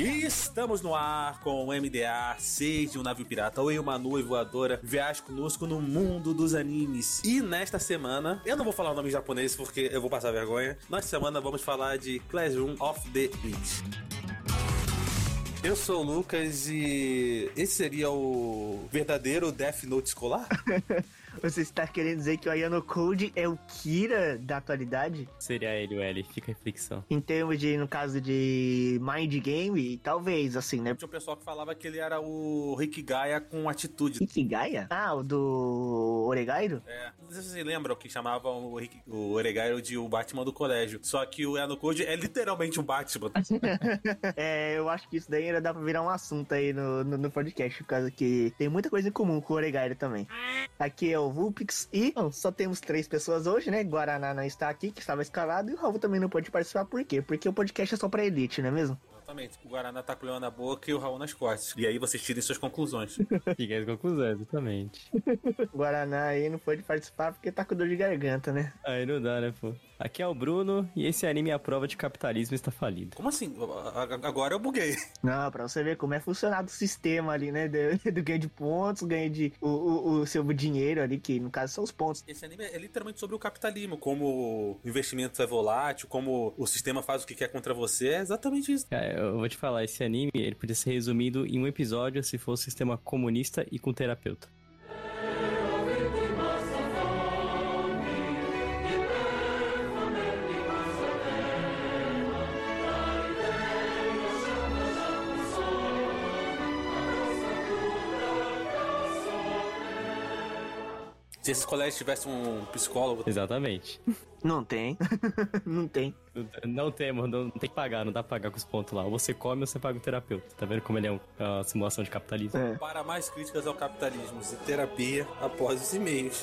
E estamos no ar com o MDA, seja um navio pirata ou em uma nuvem voadora, viaje conosco no mundo dos animes. E nesta semana, eu não vou falar o nome em japonês porque eu vou passar vergonha. Nesta semana vamos falar de Classroom of the Elite. Eu sou o Lucas e esse seria o verdadeiro Death Note escolar? Você está querendo dizer que o Ayano Code é o Kira da atualidade? Seria ele o L, fica a reflexão. Em termos de, no caso de mind game, talvez, assim, né? Tinha um pessoal que falava que ele era o Rick Gaia com atitude. Ikigaia? Ah, o do Oregairo? É, não sei se vocês lembram que chamavam o, Rick, o Oregairo de o Batman do colégio. Só que o Ayano Code é literalmente um Batman. é, eu acho que isso daí ainda dá pra virar um assunto aí no, no, no podcast, por causa que tem muita coisa em comum com o Oregairo também. Aqui é o Vulpix e bom, só temos três pessoas hoje, né? Guaraná não está aqui, que estava escalado, e o Raul também não pode participar, por quê? Porque o podcast é só pra elite, não é mesmo? Exatamente. O Guaraná tá com o leão na boca e o Raul nas costas. E aí vocês tirem suas conclusões. Fica as conclusões, exatamente. Guaraná aí não pode participar porque tá com dor de garganta, né? Aí não dá, né, pô? Aqui é o Bruno e esse anime é a prova de capitalismo está falido. Como assim? Agora eu buguei. Não, pra você ver como é funcionado o sistema ali, né? Do, do ganho de pontos, ganho de o, o, o seu dinheiro ali, que no caso são os pontos. Esse anime é literalmente sobre o capitalismo, como o investimento é volátil, como o sistema faz o que quer contra você. É exatamente isso. Cara, eu vou te falar, esse anime ele podia ser resumido em um episódio se fosse sistema comunista e com terapeuta. Se esse colégio tivesse um psicólogo, Exatamente. Não tem. não tem. Não tem, mano, não tem que pagar, não dá pra pagar com os pontos lá. Ou você come ou você paga o terapeuta. Tá vendo como ele é um- é uma simulação de capitalismo? É. para mais críticas ao capitalismo e terapia após os e-mails.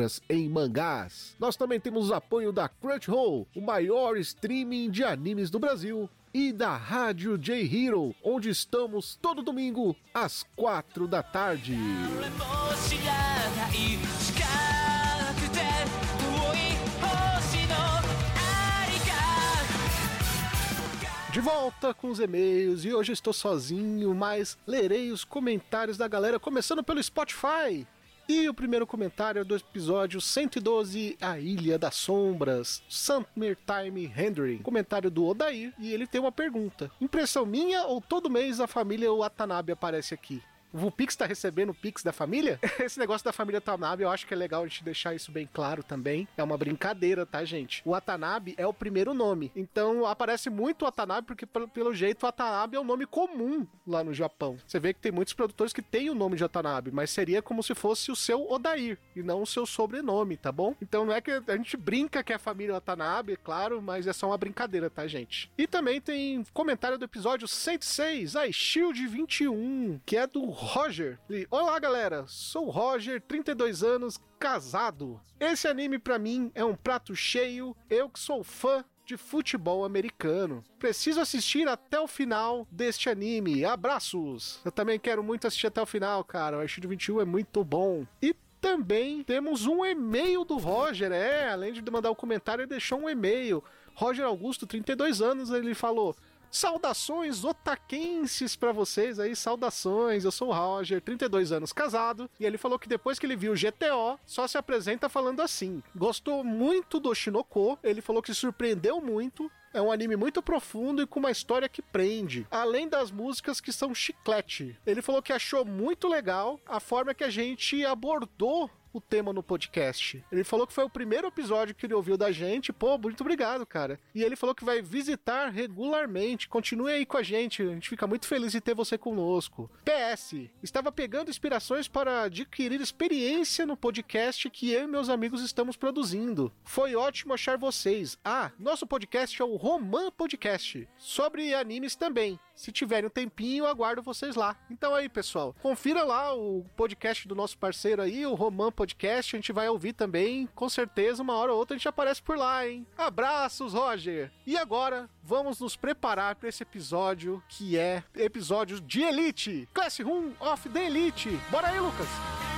compras em mangás. Nós também temos o apoio da Crunchyroll, o maior streaming de animes do Brasil, e da Rádio J Hero, onde estamos todo domingo às quatro da tarde. De volta com os e-mails e hoje estou sozinho, mas lerei os comentários da galera, começando pelo Spotify. E o primeiro comentário é do episódio 112, A Ilha das Sombras, Summertime Rendering. Comentário do Odair, e ele tem uma pergunta. Impressão minha ou todo mês a família Watanabe aparece aqui? O Vulpix tá recebendo o Pix da família? Esse negócio da família Watanabe, eu acho que é legal a gente deixar isso bem claro também. É uma brincadeira, tá, gente? O Watanabe é o primeiro nome. Então aparece muito Watanabe, porque pelo, jeito Watanabe é um nome comum lá no Japão. Você vê que tem muitos produtores que têm o nome de Watanabe, mas seria como se fosse o seu Odair e não o seu sobrenome, tá bom? Então não é que a gente brinca que é a família Watanabe, claro, mas é só uma brincadeira, tá, gente? E também tem comentário do episódio 106, a Shield 21, que é do Roger. Ele, Olá, galera. Sou Roger, 32 anos, casado. Esse anime pra mim é um prato cheio. Eu que sou fã de futebol americano. Preciso assistir até o final deste anime. Abraços! Eu também quero muito assistir até o final, cara. O Shield 21 é muito bom. E também temos um e-mail do Roger, é, além de mandar o comentário, ele deixou um e-mail. Roger Augusto, 32 anos, ele falou: Saudações otaquenses pra vocês aí, saudações. Eu sou o Roger, 32 anos casado, e ele falou que depois que ele viu o GTO, só se apresenta falando assim. Gostou muito do Shinoko, ele falou que surpreendeu muito, é um anime muito profundo e com uma história que prende, além das músicas que são chiclete. Ele falou que achou muito legal a forma que a gente abordou o tema no podcast. Ele falou que foi o primeiro episódio que ele ouviu da gente. Pô, muito obrigado, cara. E ele falou que vai visitar regularmente. Continue aí com a gente. A gente fica muito feliz de ter você conosco. PS, estava pegando inspirações para adquirir experiência no podcast que eu e meus amigos estamos produzindo. Foi ótimo achar vocês. Ah, nosso podcast é o Roman Podcast, sobre animes também. Se tiverem um tempinho, aguardo vocês lá. Então aí, pessoal, confira lá o podcast do nosso parceiro aí, o Roman Podcast. A gente vai ouvir também. Com certeza, uma hora ou outra a gente aparece por lá, hein? Abraços, Roger! E agora, vamos nos preparar para esse episódio que é episódio de Elite Classroom of the Elite. Bora aí, Lucas!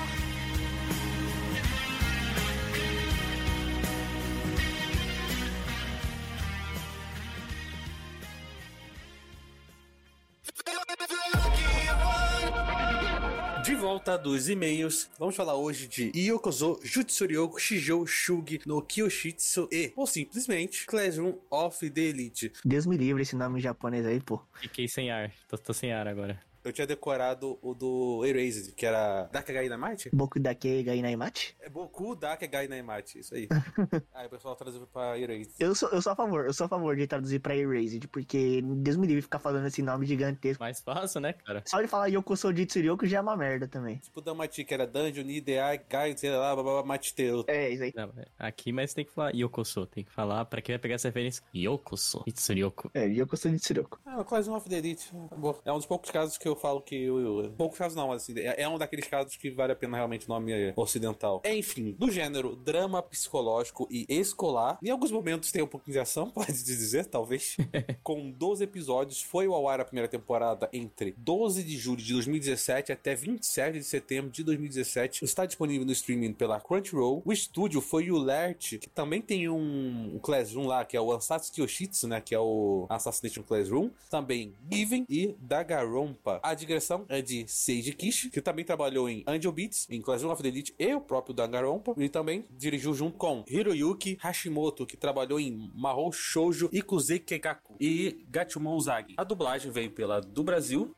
De volta dos e-mails, vamos falar hoje de Yokozo Jutsuryoku Shijou Shugi no Kyoshitsu e, ou simplesmente, Classroom of the Elite. Deus me livre esse nome japonês aí, pô. Fiquei sem ar. Tô, tô sem ar agora. Eu tinha decorado o do Erased, que era Dakegai Naimate? Boku dake gai naimachi? É Boku Dakegai Naimate, isso aí. aí o pessoal traduziu pra Erased. Eu sou, eu sou a favor, eu sou a favor de traduzir pra Erased, porque Deus me livre ficar falando esse nome gigantesco. Mais fácil, né, cara? Só de falar Yokoso Jitsuryoku já é uma merda também. Tipo Damati, que era Dungeon, Ideai, Gai, sei lá, babá, Matiteu. É, isso aí. Não, é aqui, mas tem que falar Yokoso. Tem que falar, pra quem vai pegar essa referência, Yokoso Itsuryoku. É, Yokoso Jitsuryoku. Ah, o Classroom of the Elite. Acabou. É um dos poucos casos que eu falo que eu. Poucos casos não, assim. É é um daqueles casos que vale a pena realmente o nome é, ocidental. Enfim, do gênero drama psicológico e escolar. Em alguns momentos tem um pouquinho de ação, pode dizer, talvez. Com 12 episódios, foi ao ar a primeira temporada entre 12 de julho de 2017 até 27 de setembro de 2017. Está disponível no streaming pela Crunchyroll. O estúdio foi o Lert, que também tem um, um Classroom lá, que é o Ansatsuki Yoshitsu, né? Que é o Assassination Classroom. Também Given e Dagarompa. A digressão é de Seiji Kishi, que também trabalhou em Angel Beats, em Classroom of the Elite e o próprio Danganronpa. E também dirigiu junto com Hiroyuki Hashimoto, que trabalhou em Mahou Shoujo e Kuzei Keikaku e Gachumon Uzagi. A dublagem veio pela do Brasil.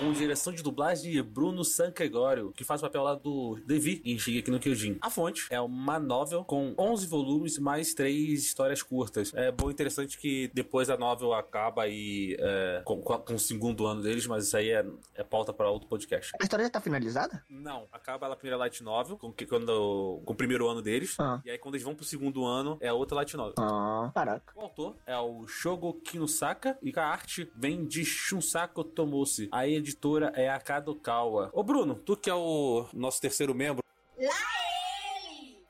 Com direção de dublagem de Bruno Sankegório, que faz o papel lá do Devi em Shingeki no Kyojin. A fonte é uma novel com 11 volumes mais 3 histórias curtas. É bom e interessante que depois a novel acaba aí é, com, com- o segundo ano deles, mas isso aí é, é pauta para outro podcast. A história já tá finalizada? Não, acaba a primeira light novel, com, que, quando, com o primeiro ano deles, Ah. e aí quando eles vão pro segundo ano é outra light novel. Ah, caraca. O autor é o Shogo Kinosaka e a arte vem de Shunsako Tomosi. A editora é a Kadokawa. Ô Bruno, tu que é o nosso terceiro membro.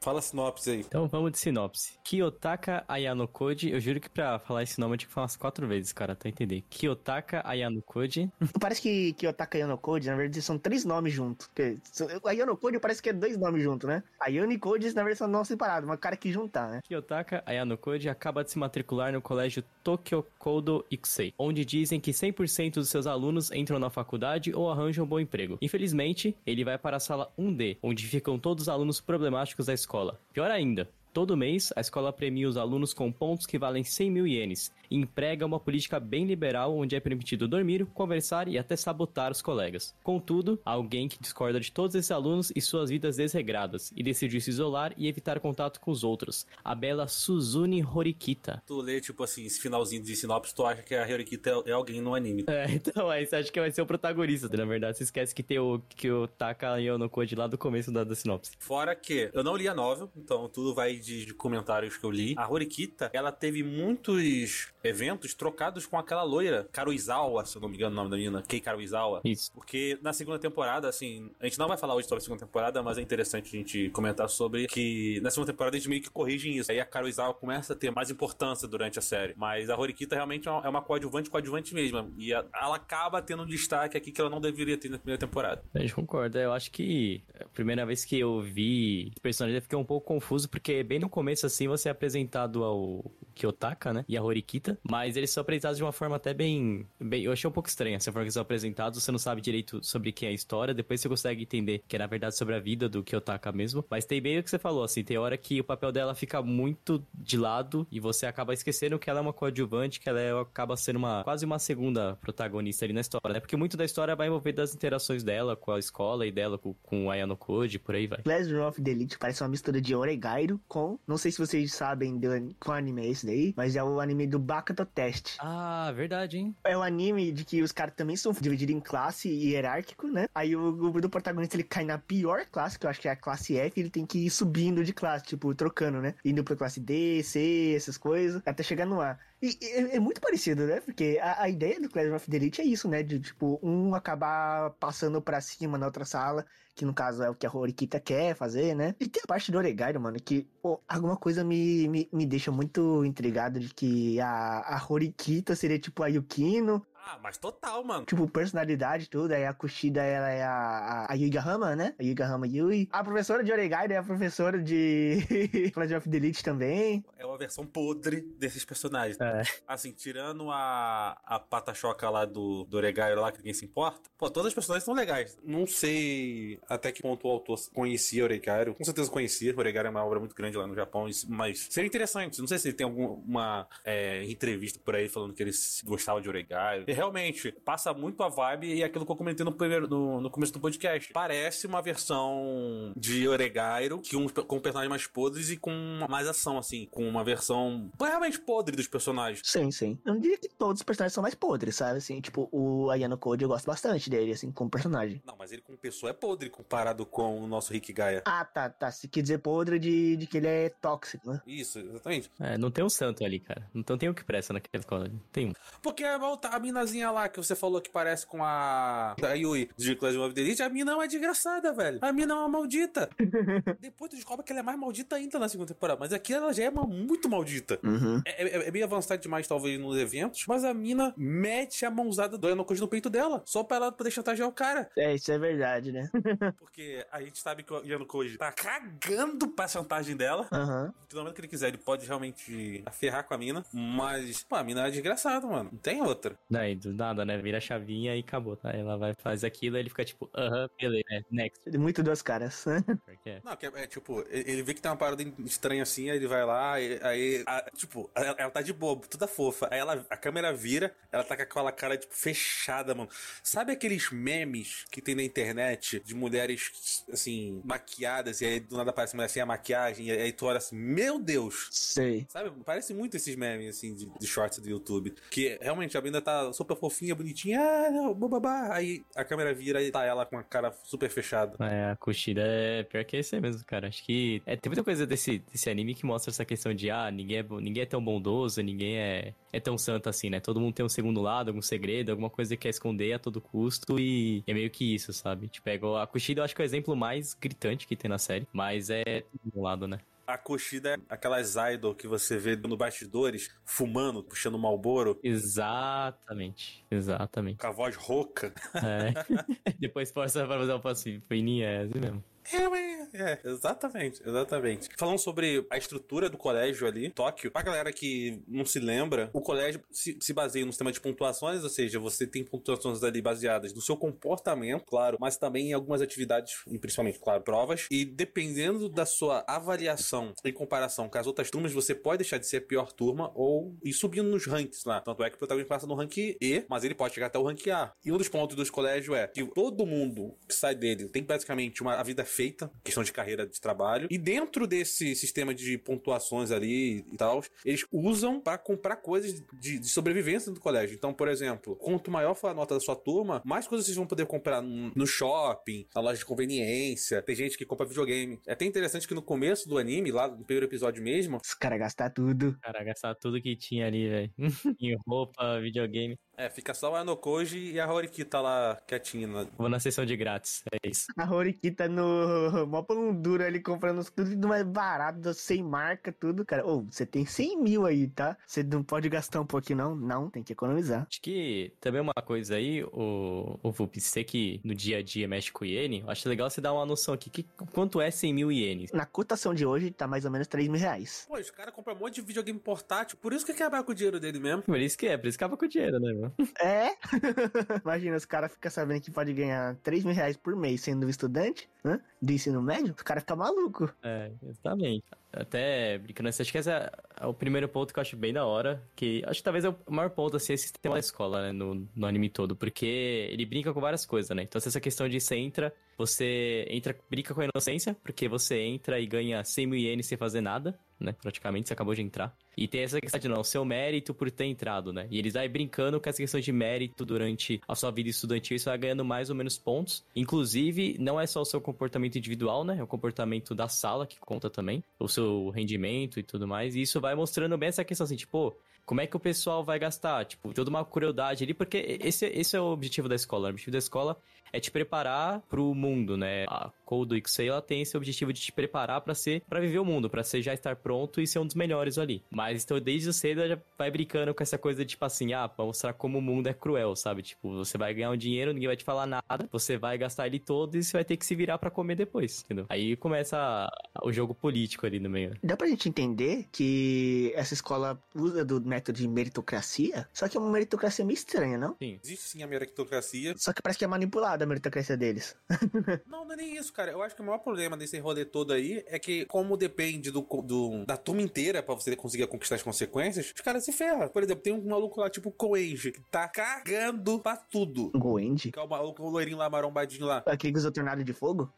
Fala a sinopse aí. Então vamos de sinopse. Kiyotaka Ayano Koji. Eu juro que pra falar esse nome eu tinha que falar umas quatro vezes, cara, até entender. Kiyotaka Ayano Koji. Parece que, que Otaka e Yanokode, na verdade, são três nomes juntos. Porque A Yanokode parece que é dois nomes juntos, né? A Yanikode, na verdade, são nomes separados, mas o cara que juntar, né? Kiyotaka Ayano Koji acaba de se matricular no colégio Tokyo Kodo Ikusei, onde dizem que 100% dos seus alunos entram na faculdade ou arranjam um bom emprego. Infelizmente, ele vai para a sala 1D, onde ficam todos os alunos problemáticos da escola. Pior ainda, Todo mês, a escola premia os alunos com pontos que valem 100 mil ienes emprega uma política bem liberal onde é permitido dormir, conversar e até sabotar os colegas. Contudo, há alguém que discorda de todos esses alunos e suas vidas desregradas e decidiu se isolar e evitar contato com os outros. A bela Suzune Horikita. Tu lê, tipo assim, esse finalzinho de sinopse, tu acha que a Hirokita é, alguém no anime. É, então aí você acha que vai ser o protagonista. Na verdade, você esquece que tem o, que o Taka Yonoko de lá do começo da, da sinopse. Fora que eu não li a novel, então tudo vai de, de comentários que eu li, a Horikita, ela teve muitos eventos trocados com aquela loira, Karuizawa, se eu não me engano o nome da menina, Kei Karuizawa. Isso. Porque na segunda temporada, assim, a gente não vai falar hoje sobre a segunda temporada, mas é interessante a gente comentar sobre que na segunda temporada eles meio que corrigem isso. Aí a Karuizawa começa a ter mais importância durante a série. Mas a Horikita realmente é uma- é coadjuvante, coadjuvante mesmo. E ela acaba tendo um destaque aqui que ela não deveria ter na primeira temporada. A gente concorda. Eu acho que a primeira vez que eu vi o personagem eu fiquei um pouco confuso, porque bem no começo, assim, você é apresentado ao Kyotaka, né? E a Horikita. Mas eles são apresentados de uma forma até bem. bem eu achei um pouco estranha essa forma que eles são apresentados. Você não sabe direito sobre quem é a história. Depois você consegue entender que é, na verdade, sobre a vida do Kyotaka mesmo. Mas tem bem o que você falou, assim. Tem hora que o papel dela fica muito de lado e você acaba esquecendo que ela é uma coadjuvante, que ela é- acaba sendo uma quase uma segunda protagonista ali na história, né? Porque muito da história vai envolver das interações dela com a escola e dela com, com o Ayano Code, por aí vai. Classroom of the Elite parece uma mistura de Oregairo com. Não sei se vocês sabem do, qual anime é esse daí, mas é o anime do Bakato Test. Ah, verdade, hein? É um anime de que os caras também são divididos em classe e hierárquico, né? Aí o grupo do protagonista ele cai na pior classe, que eu acho que é a classe F, ele tem que ir subindo de classe, tipo, trocando, né? Indo pra classe D, C, essas coisas, até chegar no A. E é, é muito parecido, né? Porque a, a ideia do Clash of the Elite é isso, né? De, tipo, um acabar passando pra cima na outra sala, que no caso é o que a Horikita quer fazer, né? E tem a parte do Oregairo, mano, que, pô, alguma coisa me, me, me deixa muito intrigado de que a, a Horikita seria tipo a Yukino, Ah, mas total, mano. tipo, personalidade e tudo. Aí a Kushida, ela é a, a, a Yuiga Hama, né? A Yuiga Hama Yui. A professora de Oregairo é a professora de Clash of the Elite também. É uma versão podre desses personagens. É. Assim, tirando a, a pata-choca lá do, do Oregairo lá, que ninguém se importa, pô, todas as personagens são legais. Não sei até que ponto o autor conhecia Oregairo. Com certeza conhecia. Oregairo é uma obra muito grande lá no Japão, mas seria interessante. Não sei se tem alguma é, entrevista por aí falando que ele gostava de Oregairo. Realmente, passa muito a vibe e aquilo que eu comentei no, primeiro, no, no começo do podcast. Parece uma versão de Oregairo que um, com personagens mais podres e com mais ação, assim. Com uma versão realmente podre dos personagens. Sim, sim. Eu não diria que todos os personagens são mais podres, sabe? Assim, tipo, o Ayano Code eu gosto bastante dele, assim, como personagem. Não, mas ele como pessoa é podre comparado com o nosso Rick Gaia. Ah, tá, tá. Se quer dizer podre de, de que ele é tóxico, né? Isso, exatamente. É, não tem um santo ali, cara. Não tem o que presta naquela escola. Tem um. Porque a, a minazinha lá que você falou que parece com a, a Yui de Clash of the Elite, a mina é uma desgraçada, velho. A mina é uma maldita. Depois tu descobre que ela é mais maldita ainda na segunda temporada. Mas aqui ela já é uma muito maldita. Uhum. É, é, é bem avançado demais, talvez, nos eventos, mas a mina mete a mãozada do Yanokoji no peito dela, só pra ela poder chantagear o cara. É, isso é verdade, né? Porque a gente sabe que o Yanokoji tá cagando pra chantagem dela. Aham. No momento que ele quiser, ele pode realmente ferrar com a mina. Mas, pô, a mina é desgraçada, mano. Não tem outra. Daí, do nada, né? Vira a chavinha e acabou. Aí ela vai fazer aquilo e ele fica tipo, aham, beleza, é, next. Muito duas caras. Porque é. Não, que é, é, tipo, ele vê que tem uma parada estranha assim, aí ele vai lá, aí, aí, a- tipo, ela, ela tá de bobo, toda fofa. Aí ela, a câmera vira, ela tá com aquela cara, tipo, fechada, mano. Sabe aqueles memes que tem na internet de mulheres, assim, maquiadas, e aí do nada aparece uma mulher sem a maquiagem, e aí tu olha assim, meu Deus! Sei. Sabe, parece muito esses memes, assim, de, de shorts do YouTube. Que realmente a menina tá super fofinha, bonitinha, ah, bababá. Aí a câmera vira e tá ela com a cara super fechada. É, a Kushida é pior que esse mesmo, cara. Acho que é, tem muita coisa desse, desse anime que mostra essa questão de, ah, ninguém é, ninguém é tão bondoso, ninguém é, é tão santo assim, né? Todo mundo tem um segundo lado, algum segredo, alguma coisa que quer esconder a todo custo e é meio que isso, sabe? Tipo, pega a Kushida, eu acho que é o exemplo mais gritante que tem na série, mas é um lado, né? A Kushida é aquelas idol que você vê no bastidores, fumando, puxando Malboro, Exatamente, exatamente. com a voz rouca. É. Depois força pra fazer uma passiva, fininha, é assim mesmo. É, é, exatamente, exatamente. Falando sobre a estrutura do colégio ali, Tóquio, pra galera que não se lembra, o colégio se, se baseia no sistema de pontuações, ou seja, você tem pontuações ali baseadas no seu comportamento, claro, mas também em algumas atividades, e principalmente, claro, provas, e dependendo da sua avaliação em comparação com as outras turmas, você pode deixar de ser a pior turma ou ir subindo nos ranks lá. Tanto é que o protagonista passa no rank E, mas ele pode chegar até o rank A. E um dos pontos dos colégios é que todo mundo que sai dele tem basicamente uma vida feita, questão de carreira de trabalho. E dentro desse sistema de pontuações ali e tal, eles usam para comprar coisas de, de sobrevivência do colégio. Então, por exemplo, quanto maior for a nota da sua turma, mais coisas vocês vão poder comprar no, shopping, na loja de conveniência. Tem gente que compra videogame. É até interessante que no começo do anime, lá no primeiro episódio mesmo, Os caras gastar tudo. Cara, gastar tudo que tinha ali, velho. em roupa, videogame. É, fica só o Anokoji e a Horikita lá quietinha. né? Vou na sessão de grátis. É isso. A Horikita no mó pão duro ali comprando tudo mais barato, sem marca, tudo, cara. Ô, você tem 100 mil aí, tá? Você não pode gastar um pouquinho, não? Não, tem que economizar. Acho que também uma coisa aí, o, o Vup, você que no dia a dia mexe com iene, eu acho legal você dar uma noção aqui. Que, quanto é 100 mil ienes? Na cotação de hoje, tá mais ou menos 3 mil reais. Pô, os caras compram um monte de videogame portátil, por isso que quer acabar com o dinheiro dele mesmo. Por isso que é, por isso que acaba com o dinheiro, né, mano? É? Imagina, os caras ficam sabendo que pode ganhar 3 mil reais por mês sendo estudante, né? Do ensino médio, os caras ficam malucos. É, exatamente. Até brincando, assim, acho que esse é, é o primeiro ponto que eu acho bem da hora. Que acho que talvez é o maior ponto, assim, esse sistema da escola, né? No, no anime todo. Porque ele brinca com várias coisas, né? Então, essa questão de você entra, você entra, brinca com a inocência, porque você entra e ganha 100 mil ienes sem fazer nada, né? Praticamente, você acabou de entrar. E tem essa questão de não, seu mérito por ter entrado, né? E eles vai brincando com essa questão de mérito durante a sua vida estudantil, isso vai ganhando mais ou menos pontos. Inclusive, não é só o seu comportamento individual, né? É o comportamento da sala que conta também, o seu rendimento e tudo mais. E isso vai mostrando bem essa questão assim, tipo, como é que o pessoal vai gastar? Tipo, toda uma crueldade ali, porque esse, esse é o objetivo da escola. né? O objetivo da escola é te preparar pro mundo, né? A Code Ixei, ela tem esse objetivo de te preparar para ser, para viver o mundo, para você já estar pronto e ser um dos melhores ali. Mas então desde cedo ela já vai brincando com essa coisa de tipo assim, ah, pra mostrar como o mundo é cruel, sabe? Tipo, você vai ganhar um dinheiro, ninguém vai te falar nada, você vai gastar ele todo e você vai ter que se virar para comer depois, entendeu? Aí começa o jogo político ali no meio. Dá pra gente entender que essa escola usa do método de meritocracia, só que é uma meritocracia meio estranha, não? Sim. Existe sim a meritocracia. Só que parece que é manipulada a meritocracia deles. Não, não é nem isso, cara. Eu acho que o maior problema desse rolê todo aí é que, como depende do, do- da turma inteira pra você conseguir conquistar as consequências, os caras se ferram. Por exemplo, tem um maluco lá, tipo o Koenji, que tá cagando pra tudo. Goend. Que é o maluco, o loirinho lá, marombadinho lá. Aquele que usou tornado de fogo?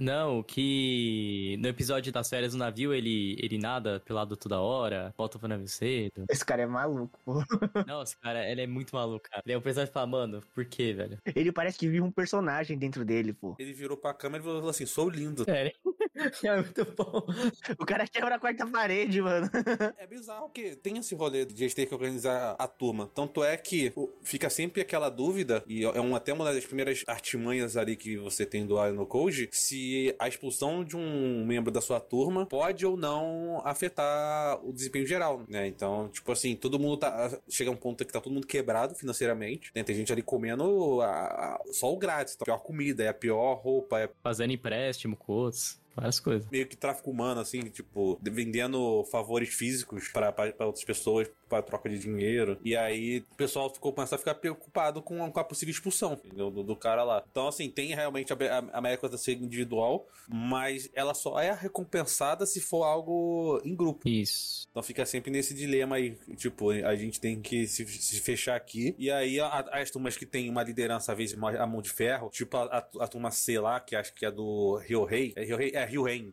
Não, que no episódio das férias do navio ele, ele nada pelado toda hora, volta pro navio cedo. Esse cara é maluco, pô. Não, esse cara, ele é muito maluco, cara. Ele é o personagem fala, mano, por quê, velho? Ele parece que vive um personagem dentro dele, pô. Ele virou pra câmera e falou assim: sou lindo. É, é muito bom. O cara quebra a quarta parede, mano. É bizarro porque tem esse rolê de eles terem que organizar a turma. Tanto é que fica sempre aquela dúvida, e é um, até uma das primeiras artimanhas ali que você tem do Iron Code, se a expulsão de um membro da sua turma pode ou não afetar o desempenho geral, né? Então, tipo assim, todo mundo tá. Chega um ponto que tá todo mundo quebrado financeiramente, né? Tem gente ali comendo a- a- só o grátis, tá? a pior comida, é a pior roupa, é Fazendo empréstimo com outros, várias coisas. meio que tráfico humano, assim, tipo, vendendo favores físicos pra outras pessoas pra troca de dinheiro. E aí o pessoal ficou começou a ficar preocupado com a, com a possível expulsão entendeu? Do, do cara lá. Então, assim, tem realmente a, a, a América da ser individual, mas ela só é recompensada se for algo em grupo. Isso. Então fica sempre nesse dilema aí, tipo, a gente tem que se, se fechar aqui. E aí a- as turmas que tem uma liderança, às vezes, a mão de ferro, tipo a, a, a turma C lá, que acho que é do Ryohei. É Ryohei? É Ryohen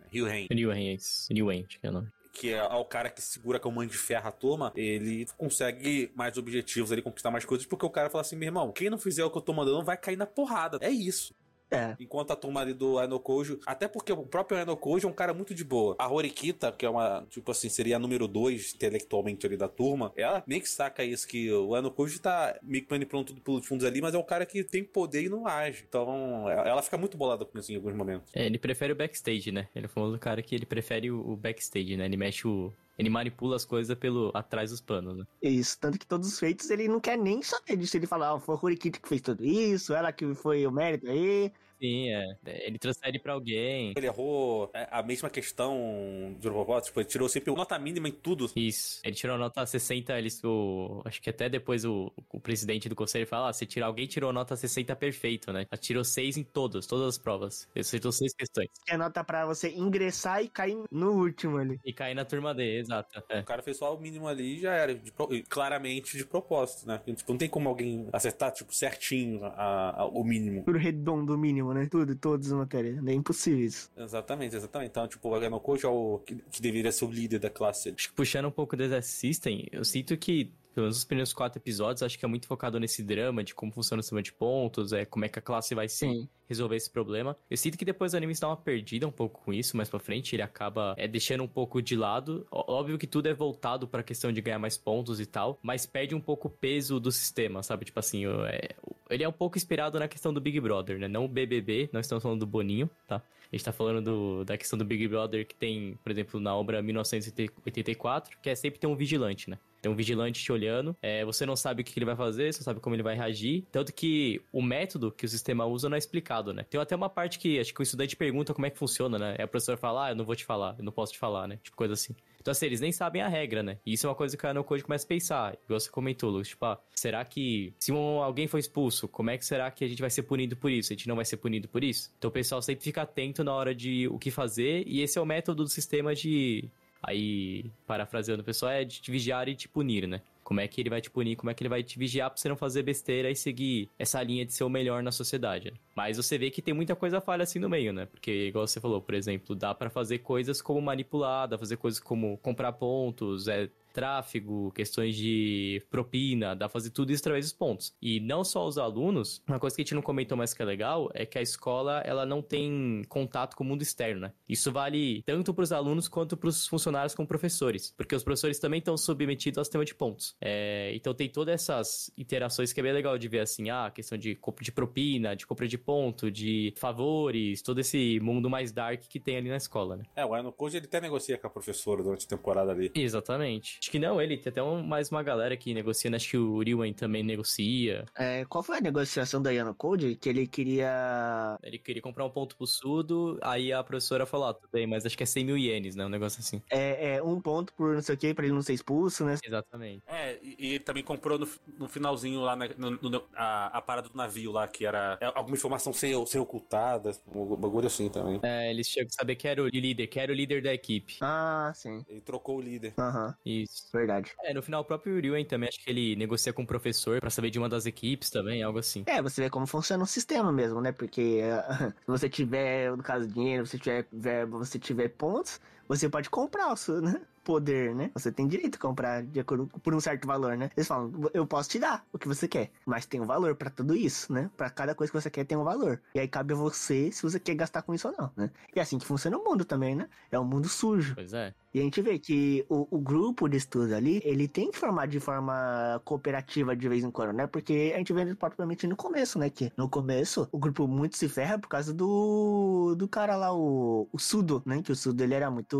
Ryuhen, é isso. Ryuhen, acho que é o nome. que é o cara que segura com a mãe de ferro a turma, ele consegue mais objetivos, ele conquistar mais coisas, porque o cara fala assim, meu irmão, quem não fizer o que eu tô mandando vai cair na porrada. É isso. É. Enquanto a turma ali do Ainokojo, até porque o próprio Ainokojo é um cara muito de boa. A Horikita, que é uma, tipo assim, seria a número 2 intelectualmente ali da turma, ela meio que saca isso, que o Ainokojo tá meio que manipulando tudo pelos fundos ali, mas é um cara que tem poder e não age. Então, ela fica muito bolada com isso em alguns momentos. É, ele prefere o backstage, né? Ele é o famoso cara que ele prefere o, o backstage, né? Ele mexe o. Ele manipula as coisas pelo atrás dos panos, né? Isso, tanto que todos os feitos ele não quer nem saber disso. Ele fala, ah, foi o Horikita que fez tudo isso, ela que foi o mérito aí. Sim, é. Ele transfere pra alguém. Ele errou é, a mesma questão de propósito, tipo, ele tirou sempre nota mínima em tudo. Isso. Ele tirou a nota 60, eles, o, acho que até depois o, o presidente do conselho fala, ah, se tirar alguém tirou nota 60 perfeito, né? Tirou 6 em todas, todas as provas. Ele acertou 6 questões. Que é nota pra você ingressar e cair no último ali. E cair na turma D, exato. É. O cara fez só o mínimo ali e já era, de claramente de propósito, né? Tipo, não tem como alguém acertar, tipo, certinho a- a- o mínimo. Tudo redondo, mínimo, né? Tudo, todas as matérias. É impossível isso. Exatamente, exatamente. Então, tipo, o Agano Coach é o que, que deveria ser o líder da classe. Acho que puxando um pouco desse System, eu sinto que, pelo menos os primeiros quatro episódios, acho que é muito focado nesse drama de como funciona o sistema de pontos, é, como é que a classe vai se Sim. resolver esse problema. Eu sinto que depois o anime dá uma perdida um pouco com isso, mais pra frente ele acaba é, deixando um pouco de lado. Óbvio que tudo é voltado pra questão de ganhar mais pontos e tal, mas perde um pouco o peso do sistema, sabe? Tipo assim, o- é, o- ele é um pouco inspirado na questão do Big Brother, né? Não o BBB, nós estamos falando do Boninho, tá? A gente tá falando do- da questão do Big Brother que tem, por exemplo, na obra 1984, que é sempre ter um vigilante, né? Tem um vigilante te olhando, é, você não sabe o que ele vai fazer, você não sabe como ele vai reagir. Tanto que o método que o sistema usa não é explicado, né? Tem até uma parte que acho que o estudante pergunta como é que funciona, né? Aí a professora fala, ah, eu não vou te falar, eu não posso te falar, né? Tipo, coisa assim. Então, assim, eles nem sabem a regra, né? E isso é uma coisa que a No Code começa a pensar. Igual você comentou, Lucas. Tipo, ah, será que se um- alguém foi expulso, como é que será que a gente vai ser punido por isso? A gente não vai ser punido por isso? Então, o pessoal sempre fica atento na hora de o que fazer. E esse é o método do sistema de. Aí, parafraseando o pessoal, é de te vigiar e te punir, né? Como é que ele vai te punir, como é que ele vai te vigiar pra você não fazer besteira e seguir essa linha de ser o melhor na sociedade. Mas você vê que tem muita coisa falha assim no meio, né? Porque, igual você falou, por exemplo, dá pra fazer coisas como manipular, dá pra fazer coisas como comprar pontos, é tráfego, questões de propina, dá pra fazer tudo isso através dos pontos. E não só os alunos, uma coisa que a gente não comentou mais que é legal é que a escola ela não tem contato com o mundo externo, né? Isso vale tanto pros alunos quanto pros funcionários como professores, porque os professores também estão submetidos ao sistema de pontos. É, então tem todas essas interações que é bem legal de ver assim, ah, questão de compra de propina, de compra de ponto, de favores, todo esse mundo mais dark que tem ali na escola, né? É, o Coach ele até negocia com a professora durante a temporada ali. Exatamente. Acho que não ele, tem até um- mais uma galera que negocia, né? acho que o Riwen também negocia. É, qual foi a negociação da Yano Code? Que ele queria. Ele queria comprar um ponto pro Sudo, aí a professora falou, ah, tudo bem, mas acho que é 100 mil ienes, né? Um negócio assim. É, é, um ponto por não sei o que, pra ele não ser expulso, né? Exatamente. É, e, e ele também comprou no, no finalzinho lá, na- no, no- a, a parada do navio lá, que era é, alguma informação ser, ser ocultada, um bagulho assim também. É, eles chegam a saber que era o líder, que era o líder da equipe. Ah, sim. Ele trocou o líder. Aham, Isso. Verdade. É, no final o próprio Riwen também, acho que ele negocia com o professor pra saber de uma das equipes também, algo assim. É, você vê como funciona o sistema mesmo, né? Porque eh, se você tiver, no caso, dinheiro, você tiver verba, você tiver pontos, você pode comprar o seu, né? Poder, né? Você tem direito a comprar de acordo por um certo valor, né? Eles falam, eu posso te dar o que você quer, mas tem um valor pra tudo isso, né? Pra cada coisa que você quer tem um valor. E aí cabe a você se você quer gastar com isso ou não, né? E é assim que funciona o mundo também, né? É um mundo sujo. Pois é. E a gente vê que o, o grupo de estudo ali, ele tem que formar de forma cooperativa de vez em quando, né? Porque a gente vê propriamente no começo, né? Que no começo o grupo muito se ferra por causa do, do cara lá, o, o Sudo, né? Que o Sudo ele era muito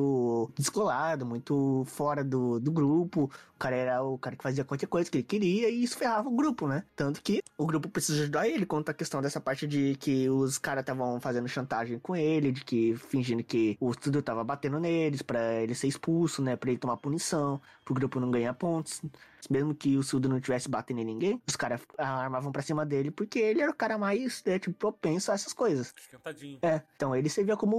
descolado, muito fora do, do grupo. O cara era o cara que fazia qualquer coisa que ele queria e isso ferrava o grupo, né? Tanto que o grupo precisa ajudar ele quanto a questão dessa parte de que os caras estavam fazendo chantagem com ele, de que fingindo que o Sudo tava batendo neles pra ele ser expulso, né? Pra ele tomar punição, pro grupo não ganhar pontos. Mesmo que o Sudo não tivesse batendo em ninguém, os caras armavam pra cima dele porque ele era o cara mais, né, tipo, propenso a essas coisas. Esquentadinho. É, então ele servia como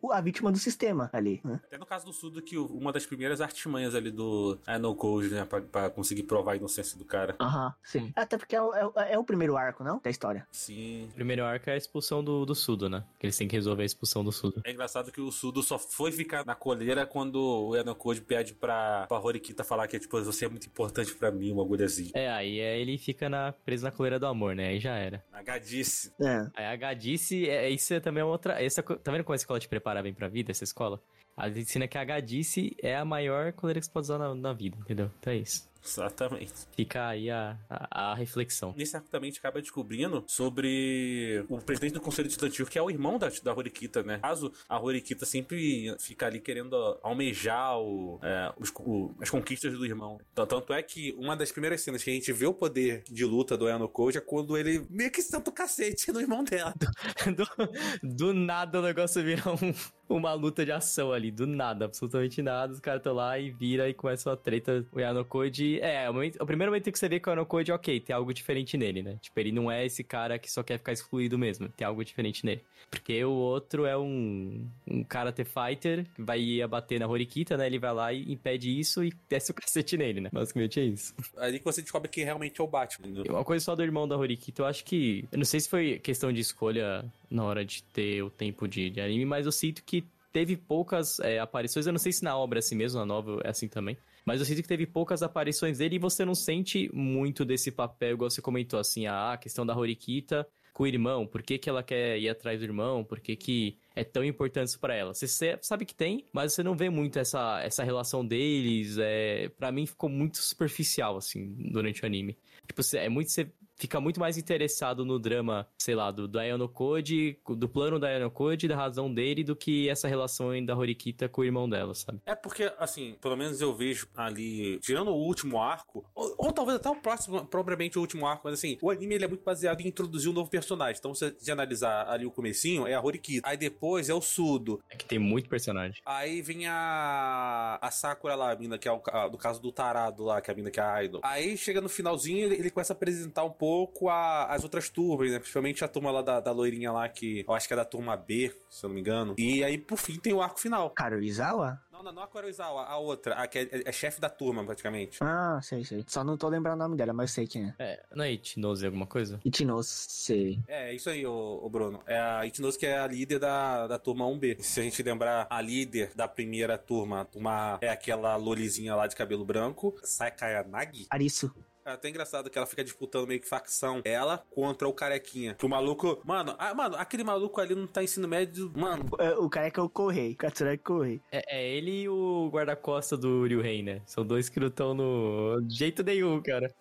o, a vítima do sistema ali, né? Até no caso do Sudo, que uma das primeiras artimanhas ali do I No Code, né? Pra, pra conseguir provar a inocência do cara. Aham, sim. Até porque é, o- é é o primeiro arco, não? Da história. Sim. O primeiro arco é a expulsão do, do Sudo, né? Que eles têm que resolver a expulsão do Sudo. É engraçado que o Sudo só foi ficar na coleira quando o Eno Code pede pra, pra Horikita falar que, tipo, você é muito importante pra mim, uma agulhazinha. É, aí é, ele fica na, preso na coleira do amor, né? Aí já era. A gadice. É. Aí a gadice, é, isso é também outra. Essa, co- tá vendo como a escola te prepara bem pra vida, essa escola? Te ensina que a gadice é a maior coleira que você pode usar na, na vida, entendeu? Então é isso. Exatamente. Fica aí a, a, a reflexão. Nesse arco também a gente acaba descobrindo sobre o presidente do Conselho Estudantil, que é o irmão da, da Horikita, né? Caso a Horikita sempre fica ali querendo almejar o, é, os, o, as conquistas do irmão. Então, tanto é que uma das primeiras cenas que a gente vê o poder de luta do Koji é quando ele meio que senta o cacete no irmão dela. do, do nada o negócio vira um, uma luta de ação ali, do nada, absolutamente nada. Os caras estão lá e vira e começa a treta. O Yanokode. É, o, momento, o primeiro momento que você vê que o Yanokode, ok, tem algo diferente nele, né? Tipo, ele não é esse cara que só quer ficar excluído mesmo. Tem algo diferente nele. Porque o outro é um, um Karate Fighter que vai abater na Horikita, né? Ele vai lá e impede isso e desce o cacete nele, né? Basicamente é isso. Ali que você descobre que realmente é o Batman. Uma coisa só do irmão da Horikita, eu acho que. Eu não sei se foi questão de escolha na hora de ter o tempo de, de anime, mas eu sinto que teve poucas é, aparições. Eu não sei se na obra é assim mesmo, na novel é assim também. Mas eu sinto que teve poucas aparições dele e você não sente muito desse papel, igual você comentou, assim, a questão da Horikita com o irmão, por que, que ela quer ir atrás do irmão, por que, que é tão importante isso pra ela. Você sabe que tem, mas você não vê muito essa, essa relação deles. É, para mim ficou muito superficial, assim, durante o anime. Tipo, é muito. Você fica muito mais interessado no drama, sei lá, do Diano Code, do plano da Diano Code, da razão dele, do que essa relação da Horikita com o irmão dela, sabe? É porque, assim, pelo menos eu vejo ali, tirando o último arco, ou, ou talvez até o próximo, propriamente o último arco, mas assim, o anime ele é muito baseado em introduzir um novo personagem. Então, se você analisar ali o comecinho, é a Horikita. Aí depois é o Sudo. É que tem muito personagem. Aí vem a, a Sakura lá, a mina que é o, a, do caso do Tarado lá, que é a mina que é a Idol. Aí chega no finalzinho, ele, ele começa a apresentar um pouco pouco a, as outras turmas, né? Principalmente a turma lá da, da loirinha lá, que eu acho que é da turma B, se eu não me engano. E aí, por fim, tem o arco final. Karuizawa? Não, não, não a Kuroizawa, a outra, a que é, é, é chefe da turma, praticamente. Ah, sei, sei. Só não tô lembrando o nome dela, mas eu sei quem é. É, não é Itinose alguma coisa? Itinose, sei. É, isso aí, o, o Bruno. É a Itinose que é a líder da, da turma 1B. Se a gente lembrar, a líder da primeira turma, a turma é aquela lolizinha lá de cabelo branco, Sakayanagi. Arisu. É até engraçado que ela fica disputando meio que facção. Ela contra o carequinha. Que o maluco. Mano, ah, mano, aquele maluco ali não tá ensino médio. Mano. É, o careca é o Correio. O Katsuragi Correio. É, é ele e o guarda-costa do Ryuhei, né? São dois que não estão no jeito nenhum, cara.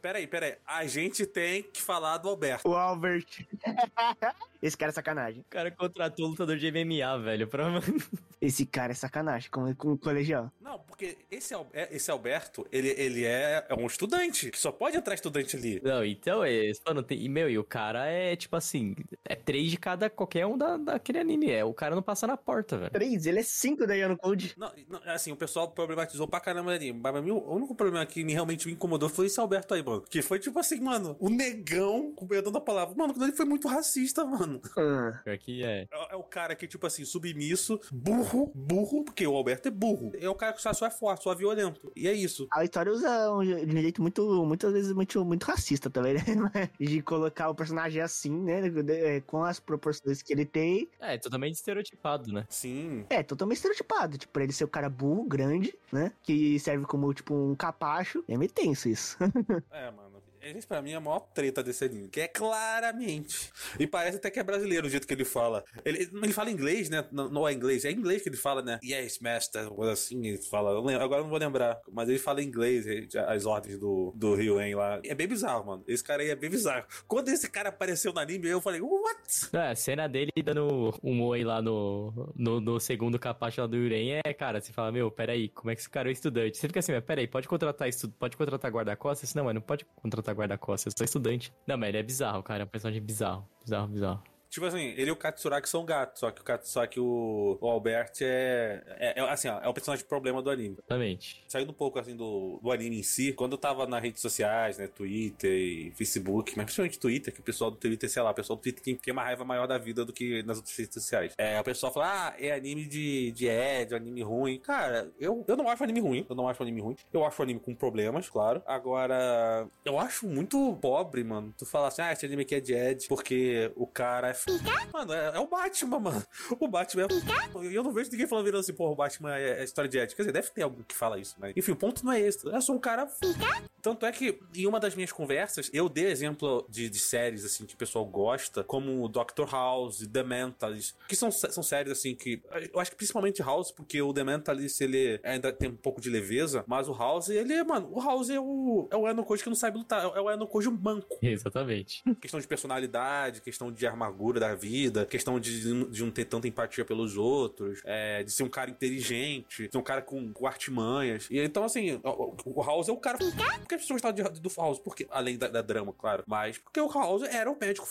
peraí, peraí. A gente tem que falar do Alberto. O Albert. Esse cara é sacanagem. O cara contratou o lutador de MMA, velho. Pra... Esse cara é sacanagem com, com o colegial. Não, porque esse, é, esse Alberto, ele, ele é, é um estudante, que só pode entrar estudante ali. Não, então, é, mano, tem, e meu, e o cara é, tipo assim, é três de cada qualquer um da, daquele anime. É, o cara não passa na porta, velho. Três? Ele é cinco da Yano Code. Não, não, assim, o pessoal problematizou pra caramba ali. Mas o único problema que me, realmente me incomodou foi esse Alberto aí, mano. Que foi tipo assim, mano, o negão, com perdão da palavra. Mano, quando ele foi muito racista, mano. Hum. Aqui é. é. É o cara que, tipo assim, submisso, burro, burro, porque o Alberto é burro. É o cara que só, só é forte, só é violento. E é isso. A história usa um jeito muito, muitas vezes, muito, muito racista também, né? De colocar o personagem assim, né? Com as proporções que ele tem. É, totalmente estereotipado, né? Sim. É, totalmente estereotipado. Tipo, pra ele ser o cara burro, grande, né? Que serve como, tipo, um capacho. É meio tenso isso. é, mano. Esse pra mim é a maior treta desse anime. Que é claramente. E parece até que é brasileiro o jeito que ele fala. Ele, ele fala inglês, né? Não, não é inglês. É inglês que ele fala, né? Yes, master. Coisa assim, ele fala. Lembro, agora eu não vou lembrar. Mas ele fala inglês, as ordens do, do Ryuen lá. É bem bizarro, mano. Esse cara aí é bem bizarro. Quando esse cara apareceu no anime, eu falei, what? É, a cena dele dando um oi lá no, no, no segundo capacho lá do Yuren é, cara, você fala, meu, peraí, como é que esse cara é estudante? Você fica assim, peraí, pode contratar estu pode contratar guarda-costas? Não, mas não pode contratar guarda-costas, só estudante. Não, mas ele é bizarro, cara. É um personagem bizarro. Bizarro, bizarro. Tipo assim, ele e o Katsuraki são gatos, só que o, só que o, o Albert é, é, é, assim, ó, é o personagem problema do anime. Exatamente. Saindo um pouco, assim, do, do anime em si, quando eu tava nas redes sociais, né, Twitter e Facebook, mas principalmente Twitter, que o pessoal do Twitter, sei lá, o pessoal do Twitter tem, tem uma raiva maior da vida do que nas outras redes sociais. É, o pessoal fala, ah, é anime de, de Ed, anime ruim. Cara, eu, eu não acho anime ruim, eu não acho anime ruim. Eu acho anime com problemas, claro. Agora, eu acho muito pobre, mano, tu falar assim, ah, esse anime aqui é de Ed, porque o cara é Mano, é, é o Batman, mano. O Batman é. E eu não vejo ninguém falando virando assim, pô, o Batman é, é história de ética. Quer dizer, deve ter alguém que fala isso, mas. Enfim, o ponto não é esse. Eu sou um cara. Tanto é que em uma das minhas conversas, eu dei exemplo de, de séries, assim, que o pessoal gosta, como Doctor House, The Mentalist, que são, são séries, assim, que. Eu acho que principalmente House, porque o The Mentalist, ele ainda tem um pouco de leveza, mas o House, ele é, mano, o House é o. É o Eno Koji que não sabe lutar, é o Eno Koji manco. Exatamente. questão de personalidade, questão de amargura da vida, questão de, de não ter tanta empatia pelos outros, é, de ser um cara inteligente, ser um cara com, com artimanhas. E então, assim, o, o House é o cara. Por que as pessoas gostavam de, do House? Porque, além da, da drama, claro, mas porque o House era o médico